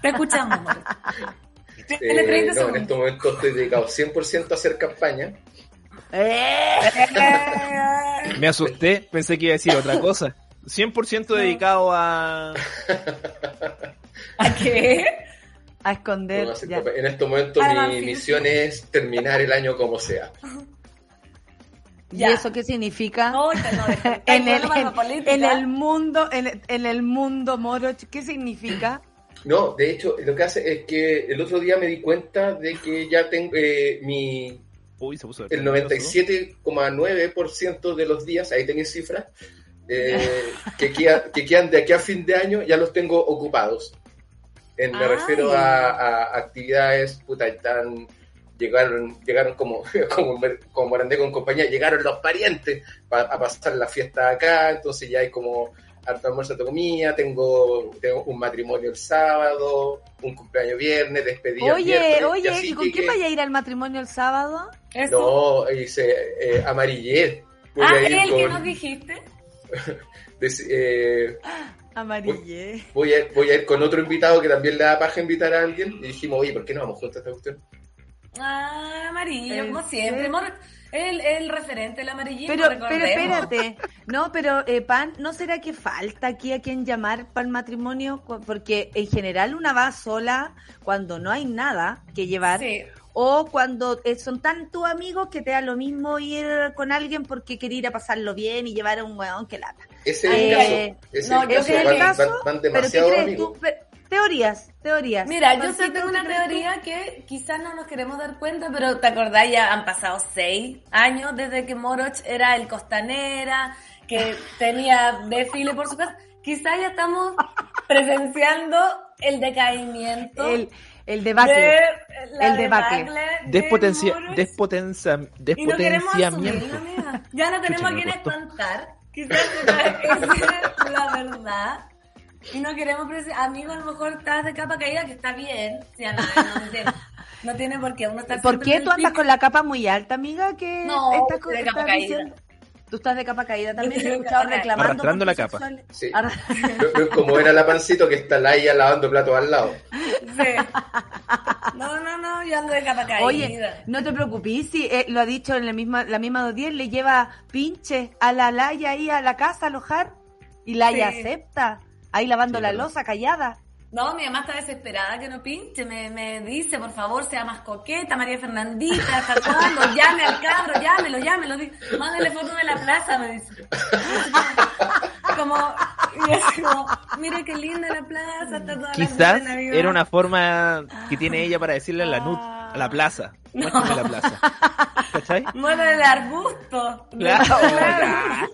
Te escuchamos, Morocho. Eh, no, en este momento estoy dedicado 100% a hacer campaña. Me asusté, pensé que iba a decir otra cosa. 100% dedicado a... ¿A qué? A esconder. en este momento mi misión es terminar el año como sea. ¿Y eso qué significa? en, el, en, el, mundo, en, en, el mundo moro, ¿qué significa? No, de hecho, lo que hace es que el otro día me di cuenta de que ya tengo eh, mi el 97,9% de los días, ahí tenéis cifras, eh, que, quedan, que quedan de aquí a fin de año, ya los tengo ocupados. me refiero a, actividades, puta, están, llegaron, llegaron como, como, como Morandé con compañía, llegaron los parientes a pasar la fiesta acá, entonces ya hay como harto almuerzo de comida, tengo, tengo un matrimonio el sábado, un cumpleaños viernes, despedida Oye, oye, ¿y con quién vaya a ir al matrimonio el sábado? No, hice eh, amarillé. ah, el que nos dijiste. eh, Amarillé. Voy, a, voy a ir con otro invitado que también le da paja invitar a alguien. Y dijimos, oye, ¿por qué no vamos juntos a esta cuestión? Ah, amarillo, como siempre. El, el referente, el amarillito. Pero, pero espérate, no, pero eh, Pan, ¿no será que falta aquí a quien llamar para el matrimonio? Porque en general una va sola cuando no hay nada que llevar. O cuando eh, son tantos amigos que te da lo mismo ir con alguien porque quiere ir a pasarlo bien y llevar a un weón que lata. Ese es el caso. Ese es el caso. Van, demasiado amigos. Teorías, teorías. Mira, yo sí tengo una teoría que quizás no nos queremos dar cuenta, pero te acordás, ya han pasado seis años desde que Moroch era el costanera, que tenía desfile por su casa. Quizás ya estamos presenciando el decaimiento. El, el debacle. el debacle. despotencia, despotencia, despotenciamiento. ya no tenemos a quién espantar. Quizás es la verdad. Y no queremos amigo, a lo mejor estás de capa caída, que está bien. no, tiene, por qué uno estar ¿Por qué tú andas con la capa muy alta, amiga? Que no, estás de capa caída. Tú estás de capa caída también, he escuchado reclamando. Arrastrando la capa. Sí. como era la pancito que está la ella lavando platos al lado. Sí. No, no, no, yo ando de capa caída. Oye, no te preocupes, si eh, lo ha dicho en la misma, la misma dos días, le lleva pinche a la Laya ahí a la casa a alojar y Laya acepta. Ahí lavando la losa, callada. No, mi mamá está desesperada que no pinche. Me, me dice, por favor, sea más coqueta, María Fernandita, ¿hasta cuándo? Llame al cabro, llámelo, llámelo. Mándale foto de la plaza, me dice. Como, y es como, mire qué linda la plaza, está toda Quizás era una forma que tiene ella para decirle a la NUT, a la plaza. No. la plaza. ¿Cachai? Muere del arbusto. Claro.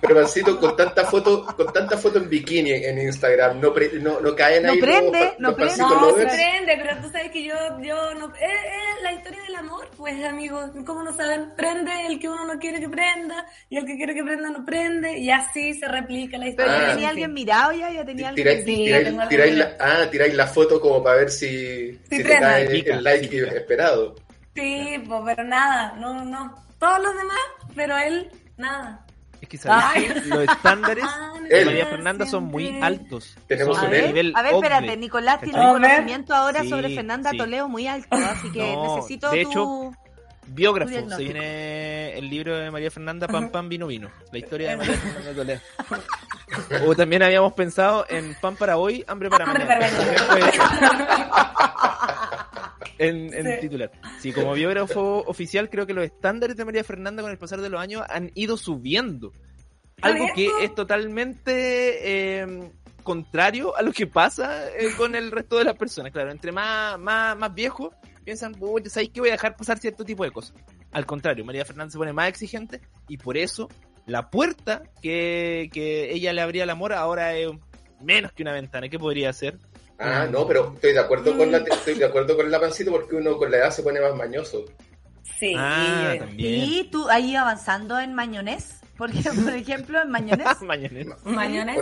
Pero Pancito, con tanta foto, con tanta foto en bikini en Instagram, no, pre- no, no caen No ahí prende, los, no prende. No, se prende, pero tú sabes que yo, yo no... Es, es la historia del amor, pues, amigos. ¿Cómo no saben? Prende el que uno no quiere que prenda, y el que quiere que prenda no prende, y así se replica la Pero historia. ya Ah. tenía alguien mirado ya, ya tenía alguien. Tiráis, Sí, tiráis- tengo tiráis alguna- la, ah, tiráis la foto como para ver si, si te prende. cae el, el like esperado. Sí, pues, pero nada, no, no, no. Todos los demás, pero él, nada. Es que sabes Ay. que los estándares de. María Fernanda son muy altos. Tenemos son A un de él. ver, nivel a ver, espérate. Nicolás tiene un conocimiento ahora Sí, sobre Fernanda sí. Toledo muy alto, así que No, necesito de tu... hecho, Biógrafo, se viene el libro de María Fernanda Pam Pam Vino Vino, la historia de María Fernanda Toledo. O también habíamos pensado en Pan para hoy, hambre para Hambre mañana. en, en Sí. titular. Sí, como biógrafo oficial creo que los estándares de María Fernanda con el pasar de los años han ido subiendo. Algo que es totalmente eh, contrario a lo que pasa eh, con el resto de las personas. Claro, entre más, más, más viejos piensan, uy, ¿sabes qué? Voy a dejar pasar cierto tipo de cosas. Al contrario, María Fernanda se pone más exigente y por eso la puerta que, que ella le abría al amor ahora es menos que una ventana. ¿Qué podría hacer? Ah, no, pero estoy de acuerdo con la estoy de acuerdo con la pancito porque uno con la edad se pone más mañoso. Sí. Ah, también. ¿Y tú has ido avanzando en mañonés? Porque, por ejemplo, en mañonés. Mañanero. Mañones.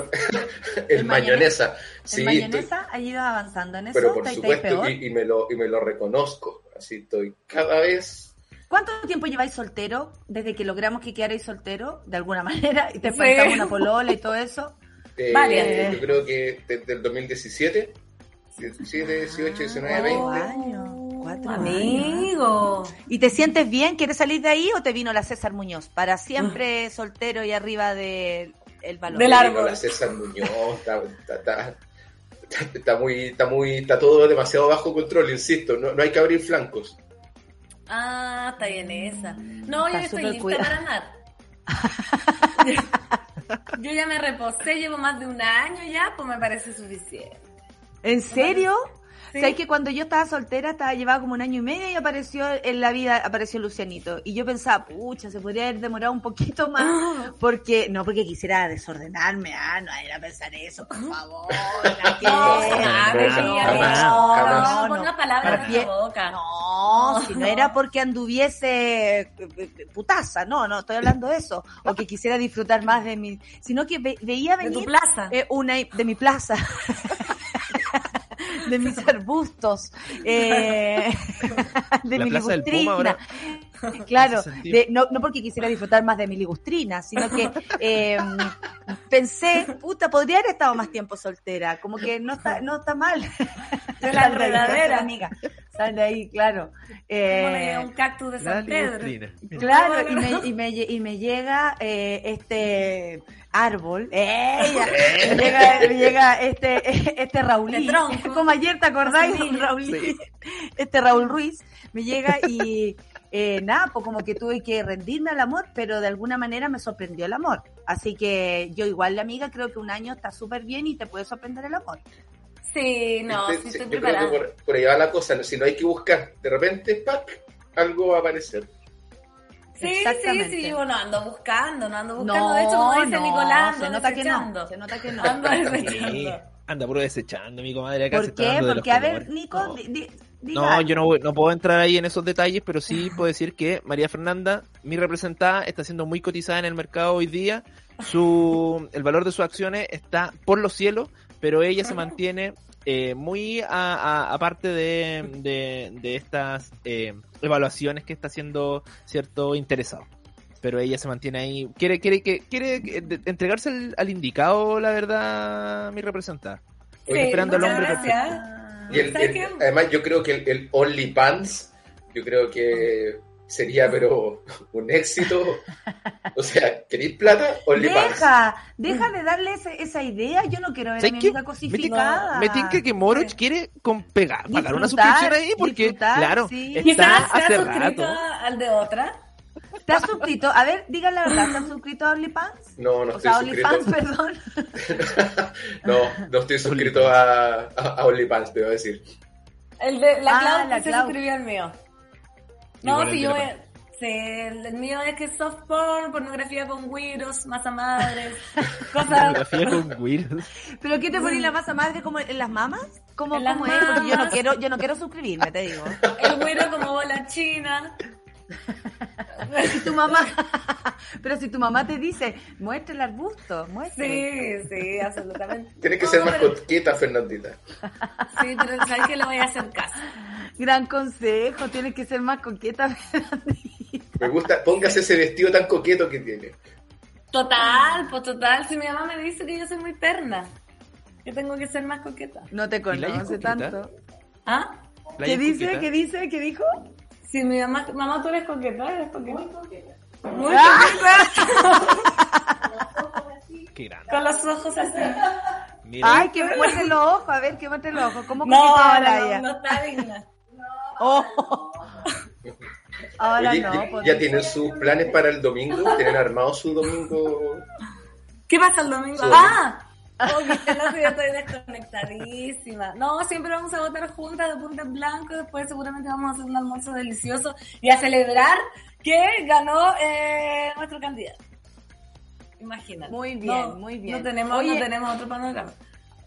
El ¿El mayonesa. Sí, mayonesa has ido avanzando en eso. pero por ¿Estáis- estáis supuesto, y, y me lo, y me lo reconozco. Así estoy cada vez. ¿Cuánto tiempo lleváis soltero? Desde que logramos que quedarais soltero, de alguna manera, y te Sí. faltaba una polola y todo eso. eh, Vale. yo creo que desde el 2017, 17, 18, 19, 20. Cuatro años. Cuatro años. Amigo. ¿Y te sientes bien? ¿Quieres salir de ahí o te vino la César Muñoz? Para siempre soltero y arriba del el balón. Del Vino árbol. La César Muñoz, está, está, está- está muy, está muy, está todo demasiado bajo control, insisto, no, no hay que abrir flancos. Ah, está bien esa. No, yo estoy lista cuidado. para andar. yo ya me reposé, llevo más de un año ya, pues me parece suficiente. ¿En serio? Sí. ¿Sabes que cuando yo estaba soltera, estaba llevaba como un año y medio y apareció en la vida, apareció Lucianito. Y yo pensaba, pucha, se podría haber demorado un poquito más, porque, no porque quisiera desordenarme, ah, no era pensar eso, por favor. ¿a qué? No, no, ah, de no, no, no, palabras en la boca. No, si no era porque anduviese putaza, no, no, estoy hablando de eso. O que quisiera disfrutar más de mi, sino que ve- veía De venir tu plaza. eh, una de mi plaza. de mis arbustos, eh, de La mi Plaza del Puma ligustrina. ahora. Claro, de- no, no porque quisiera disfrutar más de mi ligustrina, sino que eh, pensé, puta, podría haber estado más tiempo soltera, como que no está, no está mal. De la enredadera. amiga. De ahí, claro. Eh, un cactus de San Pedro. Claro, y me, y me, y me llega eh, este árbol, ¡Ella! me llega, me llega este, este De tronco. como ayer te acordáis. Raulí, este Raúl Ruiz, me llega y eh, nada, pues como que tuve que rendirme al amor, pero de alguna manera me sorprendió el amor. Así que yo igual, la amiga, creo que un año está súper bien y te puede sorprender el amor. Sí, no, Este, sí estoy yo creo que preparada. por, por ahí va la cosa, si no hay que buscar, de repente, ¡pac! algo va a aparecer. Sí, sí, sí, yo no ando buscando, no ando buscando. de hecho, como dice Nicolás, se ando nota que no, se nota que no. Ando Sí, desechando. anda puro desechando, mi comadre acá se ¿Por qué? Porque, a ver. Nico, No. di- di- diga No, yo no, voy- no puedo entrar ahí en esos detalles, pero sí puedo decir que María Fernanda, mi representada, está siendo muy cotizada en el mercado hoy día. Su, el valor de sus acciones está por los cielos, pero ella se mantiene eh, muy a- a- aparte de, de, de estas eh, evaluaciones que está haciendo cierto interesado. Pero ella se mantiene ahí. Quiere, quiere, que quiere que- de- entregarse al, al indicado, la verdad, mi representada. Sí, esperando al hombre gracias. Y además, yo creo que el, el OnlyPants, yo creo que sería, pero un éxito. O sea, ¿queréis plata? Deja, deja de darle ese- esa idea. Yo no quiero ver a ¿Sabes mi amiga cosificada. Me tinca que Moroch quiere con pegar, pagar una suscripción ahí porque, claro, sí. está hace rato. al de otra. ¿Te has suscrito? A ver, digan la verdad, ¿te has suscrito a OnlyFans? No, no o estoy sea, suscrito. OnlyFans, perdón. no, no estoy suscrito a, a, a te voy a decir. El de la Ah, Clau la que se suscribió al mío. No, si yo voy Sí, el mío es que soft porn, pornografía con güiros, masa madres, cosas. Pornografía con güiros. ¿Pero qué te pones la masa madre como en las mamas? ¿Cómo, En las cómo es? Porque yo no mamas. quiero, yo no quiero suscribirme, te digo. El güiro como bola china. Si tu mamá, pero si tu mamá te dice, muestra el arbusto, muestra. Sí, sí, absolutamente. Tienes que No, ser más pero- coqueta, Fernandita. Sí, pero sabes que le voy a hacer caso. Gran consejo, tienes que ser más coqueta. Me gusta, póngase ese vestido tan coqueto que tiene. Total, pues total. Si mi mamá me dice que yo soy muy terna, que tengo que ser más coqueta. No te ¿Y la ella es conoce tanto. ¿Ah? ¿La ¿Qué dice? coqueta? ¿Qué dice? ¿Qué dijo? Si mi mamá, mamá, tú eres coqueta, eres coqueta. Muy coqueta. Muy Ah. coqueta. Qué grande. Con los ojos así. Mira, Ay, que me muestre los ojos, a ver, que muestre los ojos. ¿Cómo No, no, la no, ella? no está digna. Oh. Ahora Oye, no, ¿ya- ¿ya tienen sus planes para el domingo? ¿Tienen armado su domingo? ¿Qué pasa el domingo? ¡Ah! Oh, no, yo estoy desconectadísima. No, siempre vamos a votar juntas de punta en blanco. Después seguramente vamos a hacer un almuerzo delicioso y a celebrar que ganó eh, nuestro candidato. Imagínate. Muy bien, No, muy bien. No tenemos, Oye, no tenemos otro panorama.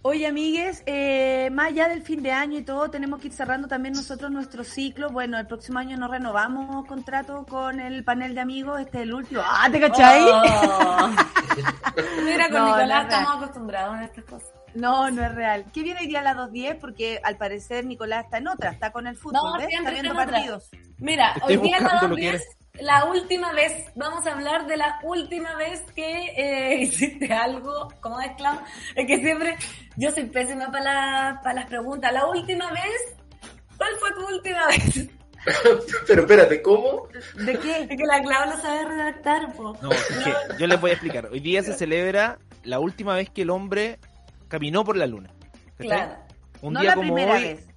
Oye, amigues, eh, más allá del fin de año y todo, tenemos que ir cerrando también nosotros nuestro ciclo. Bueno, el próximo año no renovamos contrato con el panel de amigos, este es el último. ¡Ah, te cachai! Oh. Mira, con No, Nicolás no, no. estamos acostumbrados a estas cosas. No, no es real. ¿Qué viene hoy día a las 2.10? Porque al parecer Nicolás está en otra, está con el fútbol, No, Está viendo está en otra. partidos. Mira, Estoy hoy día en la buscando lo 2.10, que la última vez, vamos a hablar de la última vez que eh, hiciste algo como esclavo. Es que siempre, yo soy pésima para la, para las preguntas. La última vez, ¿cuál fue tu última vez? Pero espérate, ¿cómo? ¿De qué? Es que la clave lo sabe redactar, po. No, es que yo les voy a explicar. Hoy día se celebra la última vez que el hombre caminó por la luna. Claro. Un no día la como primera hoy. vez.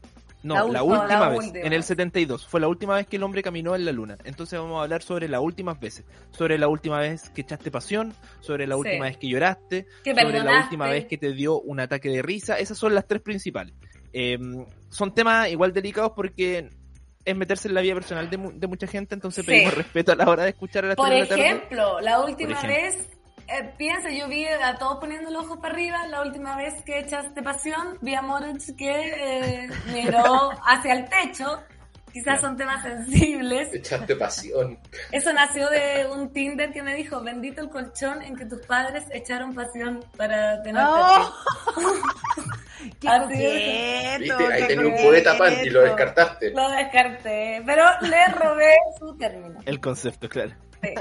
No, La la, última. la vez, última. en el 72. Fue la última vez que el hombre caminó en la luna. Entonces vamos a hablar sobre las últimas veces. Sobre la última vez que echaste pasión, sobre la Sí. última vez que lloraste, Que sobre la última vez que te dio un ataque de risa. Esas son las tres principales. Eh, son temas igual delicados porque es meterse en la vida personal de, mu- de mucha gente, entonces Sí. pedimos respeto a la hora de escuchar a las Por tres de la tarde. ejemplo, la última ejemplo. vez, eh, piensa, yo vi a todos poniendo los ojos para arriba, la última vez que echaste pasión, vi a Moritz que eh, miró hacia el techo, quizás son temas sensibles. Echaste pasión. Eso nació de un Tinder que me dijo, bendito el colchón en que tus padres echaron pasión para tenerte a ti". ¡Oh! ¡Qué Así coqueto! ¿Viste? Ahí qué tenía un poeta pan y lo descartaste. Lo descarté, pero le robé su término. El concepto, claro. Sí.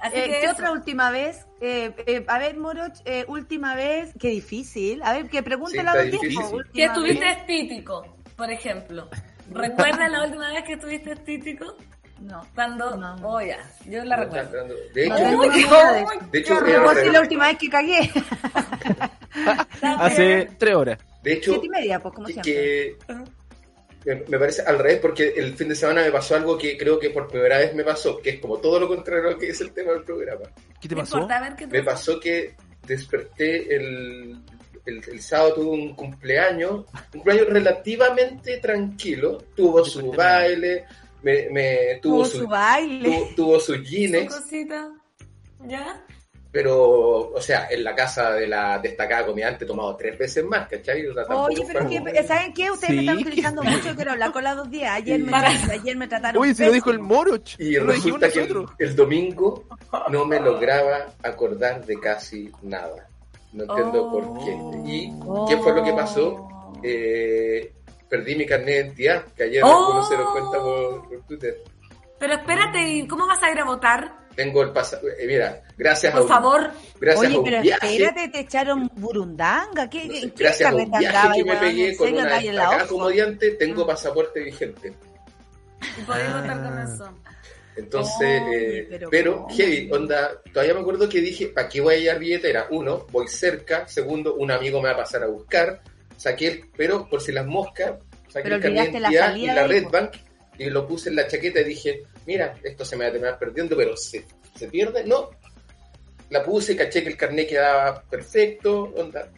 Así Eh, que ¿Qué eso. otra última vez? Eh, eh, a ver, Moroch, eh, última vez, qué difícil. A ver, que pregúntela Sí, a está los tiempos. difícil. última Que estuviste estítico, por ejemplo. ¿Recuerdas la última vez que estuviste estítico? No. Cuando, No. oh ya, yo la recuerdo. De hecho, Uy, de de hecho, qué era ¿Cómo al así revés. la última vez que cagué? Hace tres horas. de hecho, Siete y media, pues, como que, siempre. que- me parece al revés porque el fin de semana me pasó algo que creo que por primera vez me pasó, que es como todo lo contrario a lo que es el tema del programa. ¿Qué te pasó? Me pasó que desperté el, el, el sábado, tuve un cumpleaños, un cumpleaños relativamente tranquilo, tuvo su baile, me, me- tuvo, Tuvo su, su baile. tuvo, tuvo su cosita. ¿Ya? Pero, o sea, en la casa de la destacada comediante he tomado tres veces más, ¿cachai? O sea, Oye, pero que, ¿saben qué? Ustedes me están que- utilizando mucho, yo quiero hablar con las dos días. Ayer me, Para- ayer me trataron Uy, se lo dijo el. Moroch. Y no lo resulta que el, domingo no me lograba acordar de casi nada. No entiendo Oh. por qué. ¿Y qué fue lo que pasó? Eh, perdí mi carnet de identidad, que ayer Oh. algunos se dieron cuenta por, por Twitter. Pero espérate, ¿y cómo vas a ir a votar? Tengo el pasaporte. mira, gracias a Por un, favor. gracias Oye, a un pero viaje. espérate, te echaron burundanga. ¿Qué, no qué, sé, qué gracias a un viaje que me pegué ¿En con una destacada comediante, tengo pasaporte vigente. Y podéis Ah. votar con eso. Entonces, eh, pero pero, heavy, onda, todavía me acuerdo que dije, ¿para qué voy a llevar billetera? Uno, voy cerca, segundo, un amigo me va a pasar a buscar, saqué el, pero por si las moscas, saqué Pero el carnet la y la Red. Bank y lo puse en la chaqueta y dije, mira, esto se me va a terminar perdiendo, pero se, se pierde, no. La puse, caché que el carnet quedaba perfecto, onda.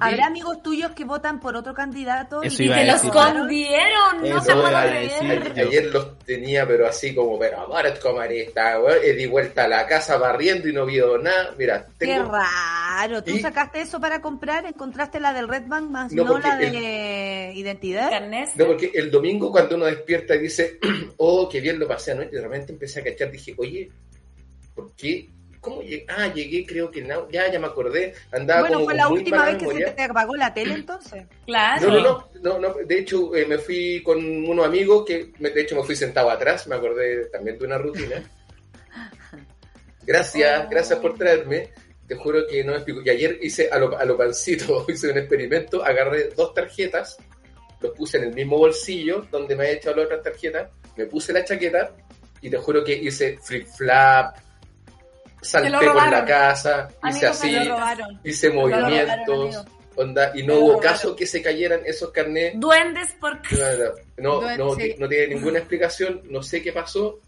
Habrá amigos tuyos que votan por otro candidato y que los escondieron, no se puede. Ayer los tenía, pero así como, pero amor, es comarista, he di vuelta a la casa barriendo y no vio nada. Mira, tengo... Qué raro, ¿tú sacaste eso para comprar? ¿Encontraste la del Red Bank más no, la de identidad? No, porque el domingo cuando uno despierta y dice, oh, qué bien lo pasé anoche, y de repente empecé a cachar, dije, oye, ¿por qué ¿Cómo llegué? Ah, llegué, creo que no, ya, ya me acordé. Andaba bueno, fue la última vez que se te apagó la tele entonces. Claro. No, no, no, no, de hecho eh, me fui con unos amigos que, de hecho me fui sentado atrás, me acordé también de una rutina. Gracias, gracias por traerme. Te juro que no me explico. Y ayer hice a lo, a lo pancito, hice un experimento, agarré dos tarjetas, los puse en el mismo bolsillo donde me había echado las otras tarjetas, me puse la chaqueta y te juro que hice flip flap, salté por la casa, hice así, hice movimientos. Onda, y no hubo caso que se cayeran esos carnets. Duendes por No, no, no, no tiene ninguna explicación, no sé qué pasó,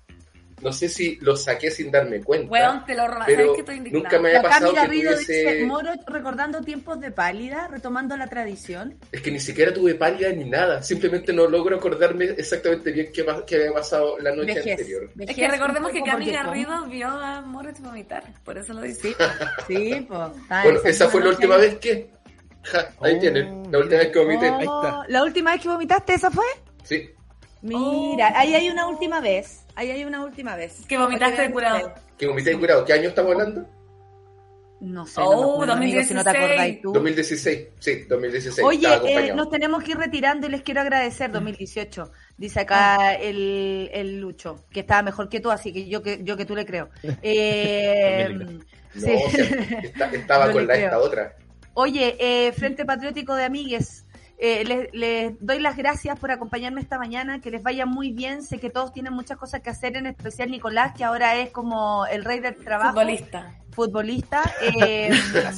no sé si lo saqué sin darme cuenta. Weón, te lo pero que estoy Nunca me había pasado que tuviese... Moro recordando tiempos de pálida, retomando la tradición. Es que ni siquiera tuve pálida ni nada. Simplemente no logro acordarme exactamente bien qué, qué había pasado la noche anterior. es que recordemos que Cami Garrido vio a Moro vomitar. Por eso lo dice. Sí, pues. Bueno, esa fue la última vez que... ahí tienen. La última vez que vomité. ahí está. ¿La última vez que vomitaste esa fue? Sí. Mira, ahí hay una última vez. Ahí hay una última vez. Que vomitaste de curado. Que vomité de curado. ¿Qué año estamos hablando? No sé, oh, 2016. si no te acordáis tú. 2016, sí, 2016. Oye, eh, nos tenemos que ir retirando y les quiero agradecer 2018. Dice acá ah. el, el, Lucho, que estaba mejor que tú, así que yo que, yo que tú le creo. Eh, no, estaba con la, esta otra. Oye, eh, Frente Patriótico de Amigues, eh, les, doy las gracias por acompañarme esta mañana, que les vaya muy bien. Sé que todos tienen muchas cosas que hacer, en especial Nicolás, que ahora es como el rey del trabajo. Futbolista. Futbolista. Eh,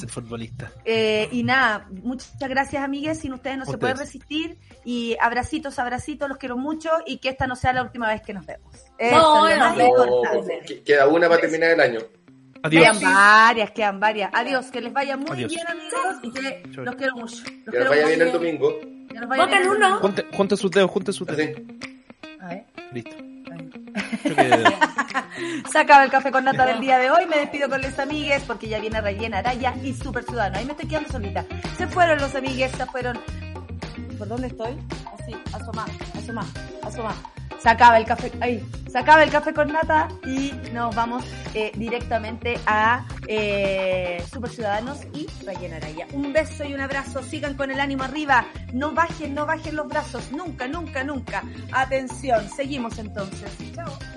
futbolista. Eh, y nada, muchas gracias, amigues. Sin ustedes no se puede resistir. Y abracitos, abracitos, los quiero mucho. Y que esta no sea la última vez que nos vemos. no, Queda una para terminar el año. Adiós. Quedan varias, quedan varias. Adiós, que les vaya muy bien, amigos, y que los quiero mucho. que les vaya bien el domingo. Voten uno. Junte, sus dedos, junte sus dedos. A ver. Listo. Se acaba el café con nata del día de hoy. Me despido con los amigues porque ya viene Rellena Araya y Super Ciudadano. Ahí me estoy quedando solita. Se fueron los amigues, se fueron. ¿Por dónde estoy? Así, asoma, asoma, asoma se el café, ahí, se acaba el café con nata y nos vamos eh, directamente a eh, Super Ciudadanos y Rayena Araya. Un beso y un abrazo, sigan con el ánimo arriba, no bajen, no bajen los brazos, nunca, nunca, nunca. Atención, seguimos entonces. Chao.